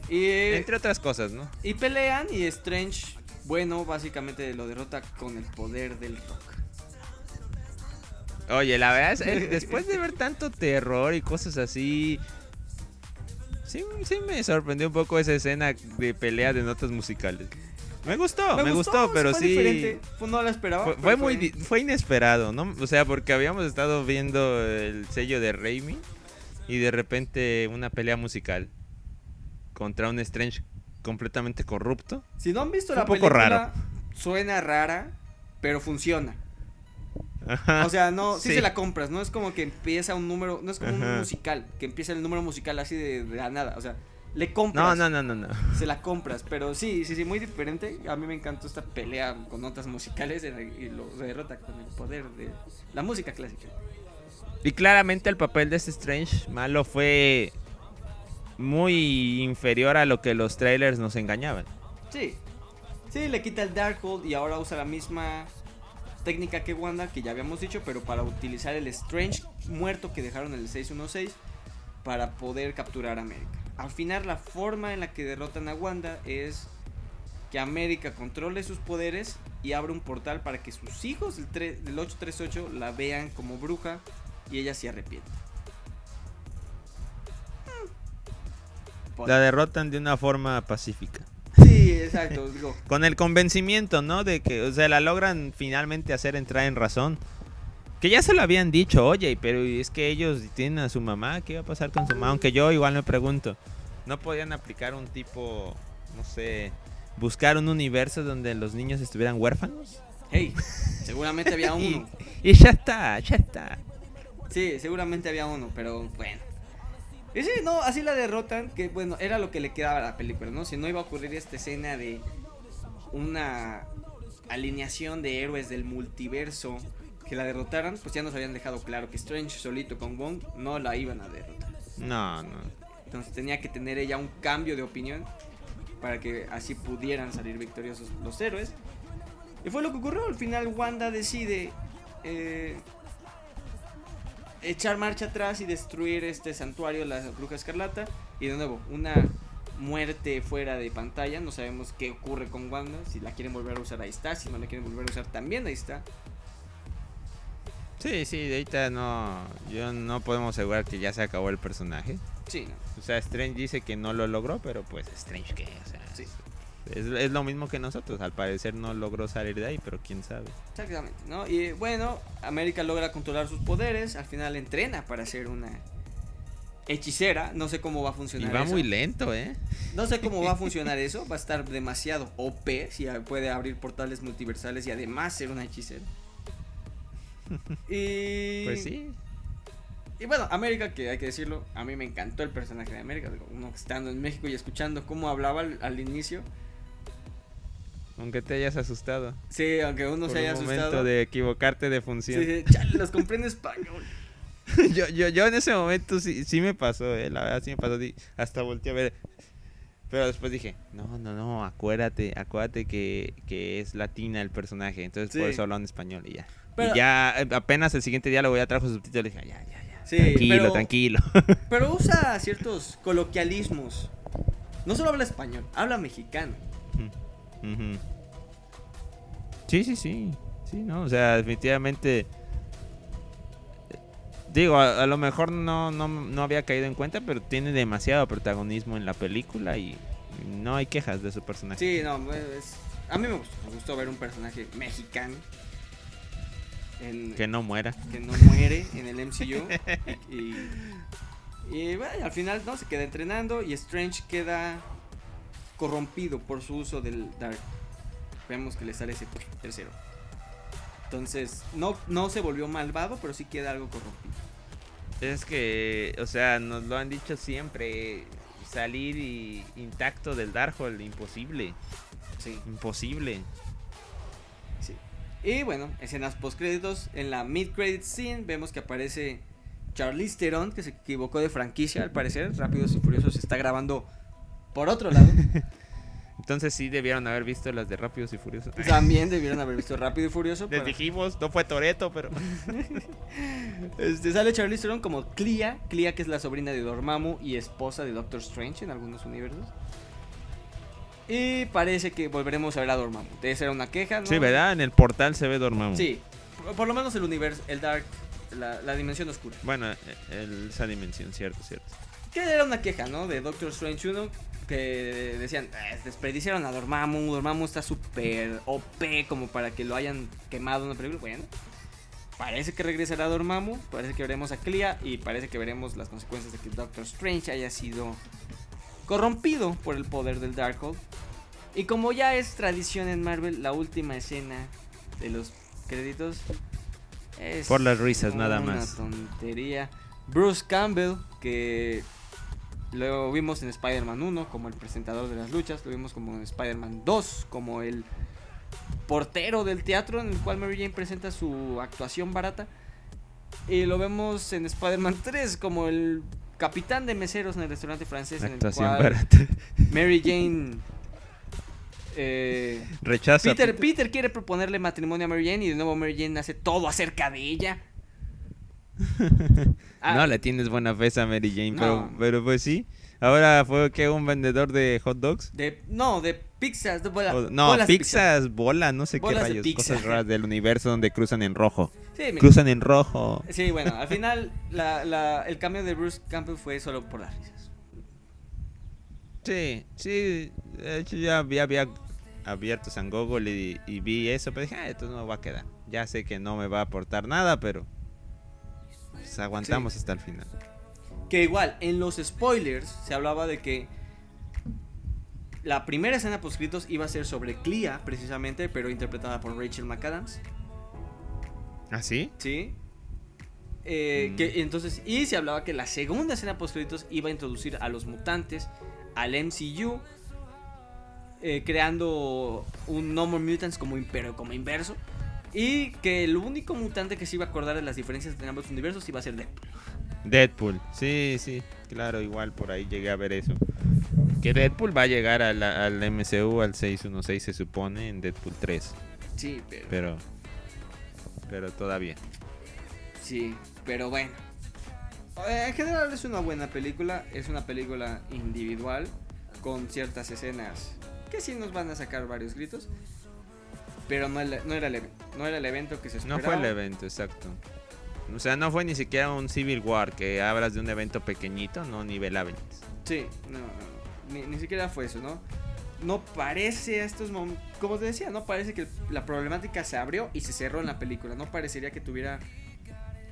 Y, Entre otras cosas, ¿no? y pelean y Strange, bueno, básicamente lo derrota con el poder del rock. Oye, la verdad es, eh, después de ver tanto terror y cosas así, sí, sí me sorprendió un poco esa escena de pelea de notas musicales. Me gustó, me, gustó, pero fue sí diferente. Fue- no la esperaba. fue, muy fue inesperado, ¿no? O sea, porque habíamos estado viendo el sello de Raimi y de repente una pelea musical contra un Strange completamente corrupto. Si no han visto Fue la un poco película, raro. suena rara, pero funciona. Ajá, O sea, no, sí, sí. se la compras, no es como que empieza un número, no es como un musical, que empieza el número musical así de, de la nada, o sea, le compras, No, no, no, no, no. se la compras, pero sí, sí, sí, muy diferente. A mí me encantó esta pelea con notas musicales y lo derrota con el poder de la música clásica. Y claramente el papel de este Strange malo fue muy inferior a lo que los trailers nos engañaban. Sí, sí, le quita el Darkhold y ahora usa la misma técnica que Wanda, que ya habíamos dicho, pero para utilizar el Strange muerto que dejaron en el 616 para poder capturar a América. Al final la forma en la que derrotan a Wanda es que América controle sus poderes y abre un portal para que sus hijos del, tre- del 838 la vean como bruja y ella se La derrotan de una forma pacífica. Sí, exacto, digo. Con el convencimiento, ¿no? De que, o sea, la logran finalmente hacer entrar en razón. Que ya se lo habían dicho, oye, pero es que ellos tienen a su mamá, ¿qué va a pasar con su mamá? Aunque yo igual me pregunto, ¿no podían aplicar un tipo, no sé, buscar un universo donde los niños estuvieran huérfanos? Hey, seguramente había uno. Y, y ya está, ya está. Sí, seguramente había uno, pero bueno. Y sí, no, así la derrotan, que bueno, era lo que le quedaba a la película, ¿no? Si no iba a ocurrir esta escena de una alineación de héroes del multiverso que la derrotaran, pues ya nos habían dejado claro que Strange solito con Wong no la iban a derrotar. No, no. Entonces tenía que tener ella un cambio de opinión para que así pudieran salir victoriosos los héroes. Y fue lo que ocurrió. Al final Wanda decide eh, echar marcha atrás y destruir este santuario, la bruja escarlata. Y de nuevo, una muerte fuera de pantalla. No sabemos qué ocurre con Wanda. Si la quieren volver a usar, ahí está. Si no la quieren volver a usar, también ahí está. Sí, sí, de ahorita no, yo no podemos asegurar que ya se acabó el personaje. Sí, no. O sea, Strange dice que no lo logró, pero pues Strange qué, o sea. Es, es lo mismo que nosotros. Al parecer no logró salir de ahí, pero quién sabe. Exactamente, ¿no? Y bueno, América logra controlar sus poderes, al final entrena para ser una hechicera, no sé cómo va a Y funcionar va eso. muy lento, ¿eh? No sé cómo va a funcionar eso, va a estar demasiado OP si puede abrir portales multiversales y además ser una hechicera. Y Pues sí. Y bueno, América, que hay que decirlo, a mí me encantó el personaje de América, uno estando en México y escuchando cómo hablaba al, al inicio. Aunque te hayas asustado. Sí, aunque uno por se haya un momento asustado. de equivocarte de función. sí, chale, los compré en español. yo, yo, yo en ese momento sí, sí me pasó, eh, la verdad sí me pasó. Hasta volteé a ver. Pero después dije, no, no, no, acuérdate, acuérdate que, que es latina el personaje. Entonces por eso habló en español y ya. Pero- y ya eh, apenas el siguiente diálogo ya trajo subtítulos y dije, ya, ya, ya. Sí, tranquilo, pero- tranquilo. Pero usa ciertos coloquialismos. No solo habla español, habla mexicano. Sí, sí, sí. Sí, no, o sea, definitivamente. Digo, a, a lo mejor no, no, no había caído en cuenta, pero tiene demasiado protagonismo en la película y no hay quejas de su personaje. Sí, no, es- a mí me gustó, me gustó ver un personaje mexicano. En, Que no muera. que no muere en el MCU. y, y, y, bueno, al final no se queda entrenando y Strange queda corrompido por su uso del Dark. Vemos que le sale ese tercero. Entonces, no, no se volvió malvado, pero sí queda algo corrompido. Es que, o sea, nos lo han dicho siempre. Salir y- intacto del Darkhold, imposible. Sí, Imposible. sí. Y bueno, escenas post créditos. En la mid credit scene vemos que aparece Charlize Theron, que se equivocó de franquicia al parecer. Rápidos y Furiosos está grabando por otro lado. Entonces sí debieron haber visto las de Rápidos y Furiosos. También debieron haber visto Rápido y Furioso. Les dijimos, no fue Toreto, pero. Este, sale Charlize Theron como Clea, Clea que es la sobrina de Dormammu y esposa de Doctor Strange en algunos universos. Y parece que volveremos a ver a Dormammu. Esa era una queja, ¿no? Sí, ¿verdad? En el portal se ve Dormammu. Sí, por, por lo menos el universo, el Dark, la, la dimensión oscura. Bueno, el- esa dimensión, cierto, cierto. Que era una queja, ¿no? De Doctor Strange 1 que decían, "Eh, desperdiciaron a Dormammu, Dormammu está súper OP como para que lo hayan quemado en una película. Bueno, parece que regresará Dormammu, parece que veremos a Clea y parece que veremos las consecuencias de que Doctor Strange haya sido corrompido por el poder del Darkhold. Y como ya es tradición en Marvel, la última escena de los créditos es Por las risas, nada una más. tontería. Bruce Campbell, que lo vimos en Spider-Man 1 como el presentador de las luchas, lo vimos como en Spider-Man 2 como el portero del teatro en el cual Mary Jane presenta su actuación barata. Y lo vemos en Spider-Man 3 como el capitán de meseros en el restaurante francés en el cual barata. Mary Jane... eh, Rechaza. Peter, Peter quiere proponerle matrimonio a Mary Jane y de nuevo Mary Jane hace todo acerca de ella. Ah, No le tienes buena fe a Mary Jane, No. pero, pero pues sí. Ahora fue que un vendedor de hot dogs. de, no, de pizzas, de bola- O- no, bolas de pizza. pizzas, bola, no sé Bolas qué de rayos. Cosas raras del universo donde cruzan en rojo. Sí. Cruzan en rojo. Sí, bueno, al final la- la- el cambio de Bruce Campbell fue solo por las risas. Sí, sí. De hecho, ya había, había abierto San Google y, y vi eso, pero dije, ah, esto no va a quedar. Ya sé que no me va a aportar nada, pero pues, aguantamos hasta el final. Que igual, en los spoilers se hablaba de que la primera escena poscritos iba a ser sobre Clea, precisamente, pero interpretada por Rachel McAdams. ¿Ah, sí? ¿Sí? Eh, Mm. que, entonces, y se hablaba que la segunda escena post créditos iba a introducir a los mutantes al MCU, eh, creando un No More Mutants como, pero como inverso. Y que el único mutante que se iba a acordar de las diferencias entre ambos universos iba a ser Deadpool. Deadpool. Sí, sí. Claro, igual por ahí llegué a ver eso. Que Deadpool va a llegar a la- al MCU al 616 se supone en Deadpool 3. Sí, pero, Pero... Pero todavía. sí, pero bueno. Eh, En general es una buena película, es una película individual con ciertas escenas que sí nos van a sacar varios gritos. Pero no, el- no era el evento, no era el evento que se No esperaba. fue el evento, exacto. O sea, no fue ni siquiera un Civil War, que hablas de un evento pequeñito, no nivel Avengers. Sí, no, no, no, Ni, ni siquiera fue eso, ¿no? no parece a estos momentos, como te decía, no parece que la problemática se abrió y se cerró en la película. No parecería que tuviera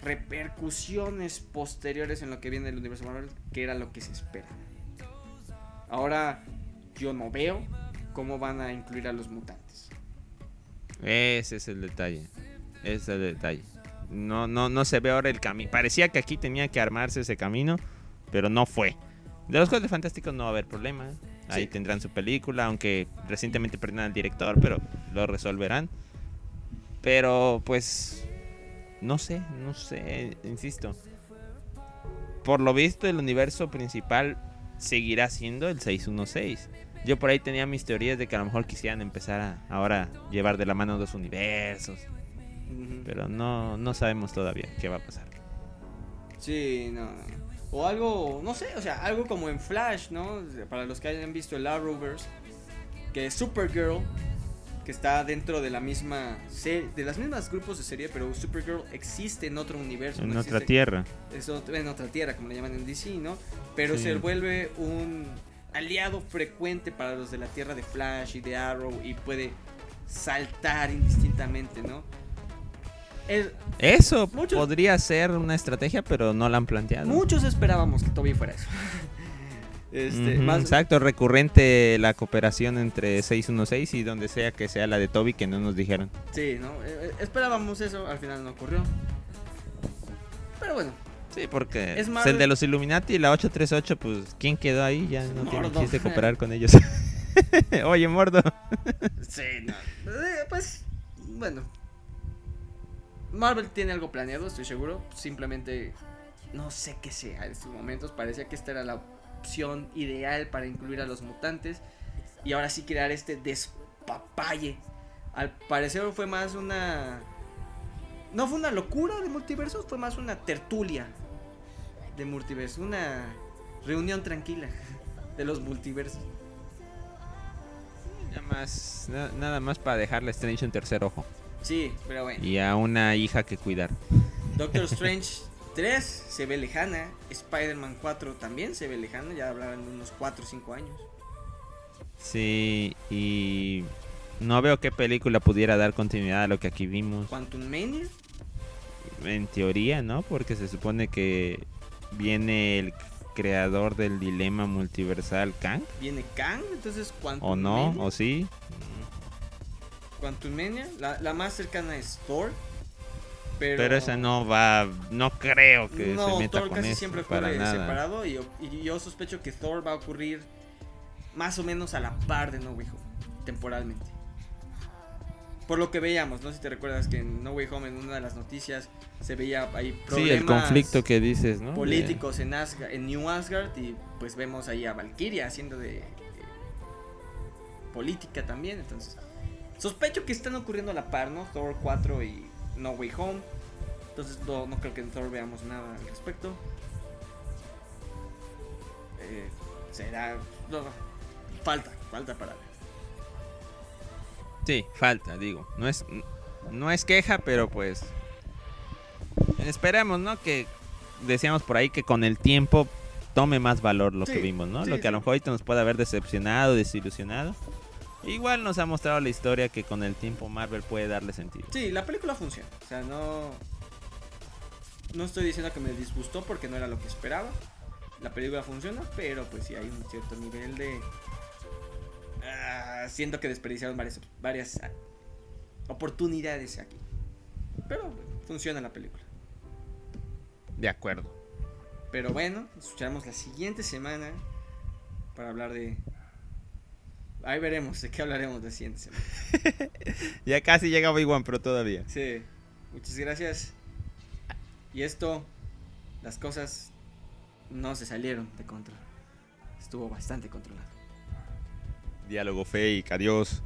repercusiones posteriores en lo que viene del universo Marvel, que era lo que se espera. Ahora yo no veo cómo van a incluir a los mutantes. Ese es el detalle. Ese es el detalle. No, no, no se ve ahora el camino. Parecía que aquí tenía que armarse ese camino, pero no fue. De los Cuatro Fantásticos no va a haber problema. Ahí Sí. tendrán su película, aunque recientemente perdieron al director, pero lo resolverán. Pero pues no sé, no sé, insisto. Por lo visto el universo principal seguirá siendo el 616. Yo por ahí tenía mis teorías de que a lo mejor quisieran empezar a ahora llevar de la mano dos universos, pero no no sabemos todavía qué va a pasar. Sí, no. O algo, no sé, o sea, algo como en Flash, ¿no? Para los que hayan visto el Arrowverse, que Supergirl, que está dentro de la misma serie, de las mismas grupos de serie, pero Supergirl existe en otro universo. En no otra existe- tierra. es en otra tierra, como le llaman en DC, ¿no? Pero Sí. se vuelve un aliado frecuente para los de la tierra de Flash y de Arrow y puede saltar indistintamente, ¿no? Es- Eso Muchos- podría ser una estrategia, pero no la han planteado. muchos esperábamos que Toby fuera eso. este, más, Exacto, recurrente la cooperación entre 616 y donde sea que sea la de Toby que no nos dijeron. Sí, ¿no? Eh, eh, esperábamos eso, al final no ocurrió. Pero bueno, Sí, porque Es el de los Illuminati y la 838, pues ¿quién quedó ahí? Ya no tiene Mordo. chiste cooperar con ellos. Oye, Mordo. sí, no. Eh, pues, bueno. Marvel tiene algo planeado, estoy seguro. Simplemente no sé qué sea en estos momentos. Parecía que esta era la opción ideal para incluir a los mutantes. Y ahora sí crear este despapalle. Al parecer fue más una... No fue una locura de multiversos, fue más una tertulia de multiversos. Una reunión tranquila de los multiversos. Nada más, na- nada más para dejarle a Strange un tercer ojo Sí, pero bueno. y a una hija que cuidar. Doctor Strange 3 se ve lejana. Spider-Man 4 también se ve lejana. Ya hablarán de unos 4 o 5 años. Sí, y no veo qué película pudiera dar continuidad a lo que aquí vimos. Quantum Mania. En teoría, ¿no? Porque se supone que viene el creador del dilema multiversal, Kang. Viene Kang. Entonces Quantum ¿O no? Mania. ¿O sí? Quantum Mania. La, la más cercana es Thor. Pero, Pero esa no va, no creo que no, se meta Thor con casi eso siempre para ocurre nada. separado. Y, yo- y yo sospecho que Thor va a ocurrir más o menos a la par de No Way Home. Temporalmente. Por lo que veíamos, no sé si te recuerdas que en No Way Home, en una de las noticias, se veía ahí Sí, problemas. el conflicto que dices, ¿no? Políticos en, Asgard, en New Asgard y pues vemos ahí a Valkyria haciendo de, de política también, entonces sospecho que están ocurriendo a la par, ¿no? Thor 4 y No Way Home. Entonces no, no creo que en Thor veamos nada al respecto. Eh, será no, falta, falta para ver. Sí, falta, digo. No es, no es queja, pero pues. Esperemos, ¿no? Que decíamos por ahí que con el tiempo tome más valor lo Sí, que vimos, ¿no? sí, lo que a lo mejor ahorita nos puede haber decepcionado, desilusionado. Igual nos ha mostrado la historia que con el tiempo Marvel puede darle sentido. Sí, la película funciona. O sea, no. No estoy diciendo que me disgustó porque no era lo que esperaba. La película funciona, pero pues sí hay un cierto nivel de. Ah, siento que desperdiciaron varias, varias oportunidades aquí. Pero bueno, funciona la película. De acuerdo. Pero bueno, nos escucharemos la siguiente semana para hablar de. Ahí veremos de qué hablaremos la siguiente semana. Ya casi llega Obi-Wan, pero todavía. Sí, muchas gracias. Y esto, las cosas no se salieron de control. Estuvo bastante controlado. Diálogo fake, adiós.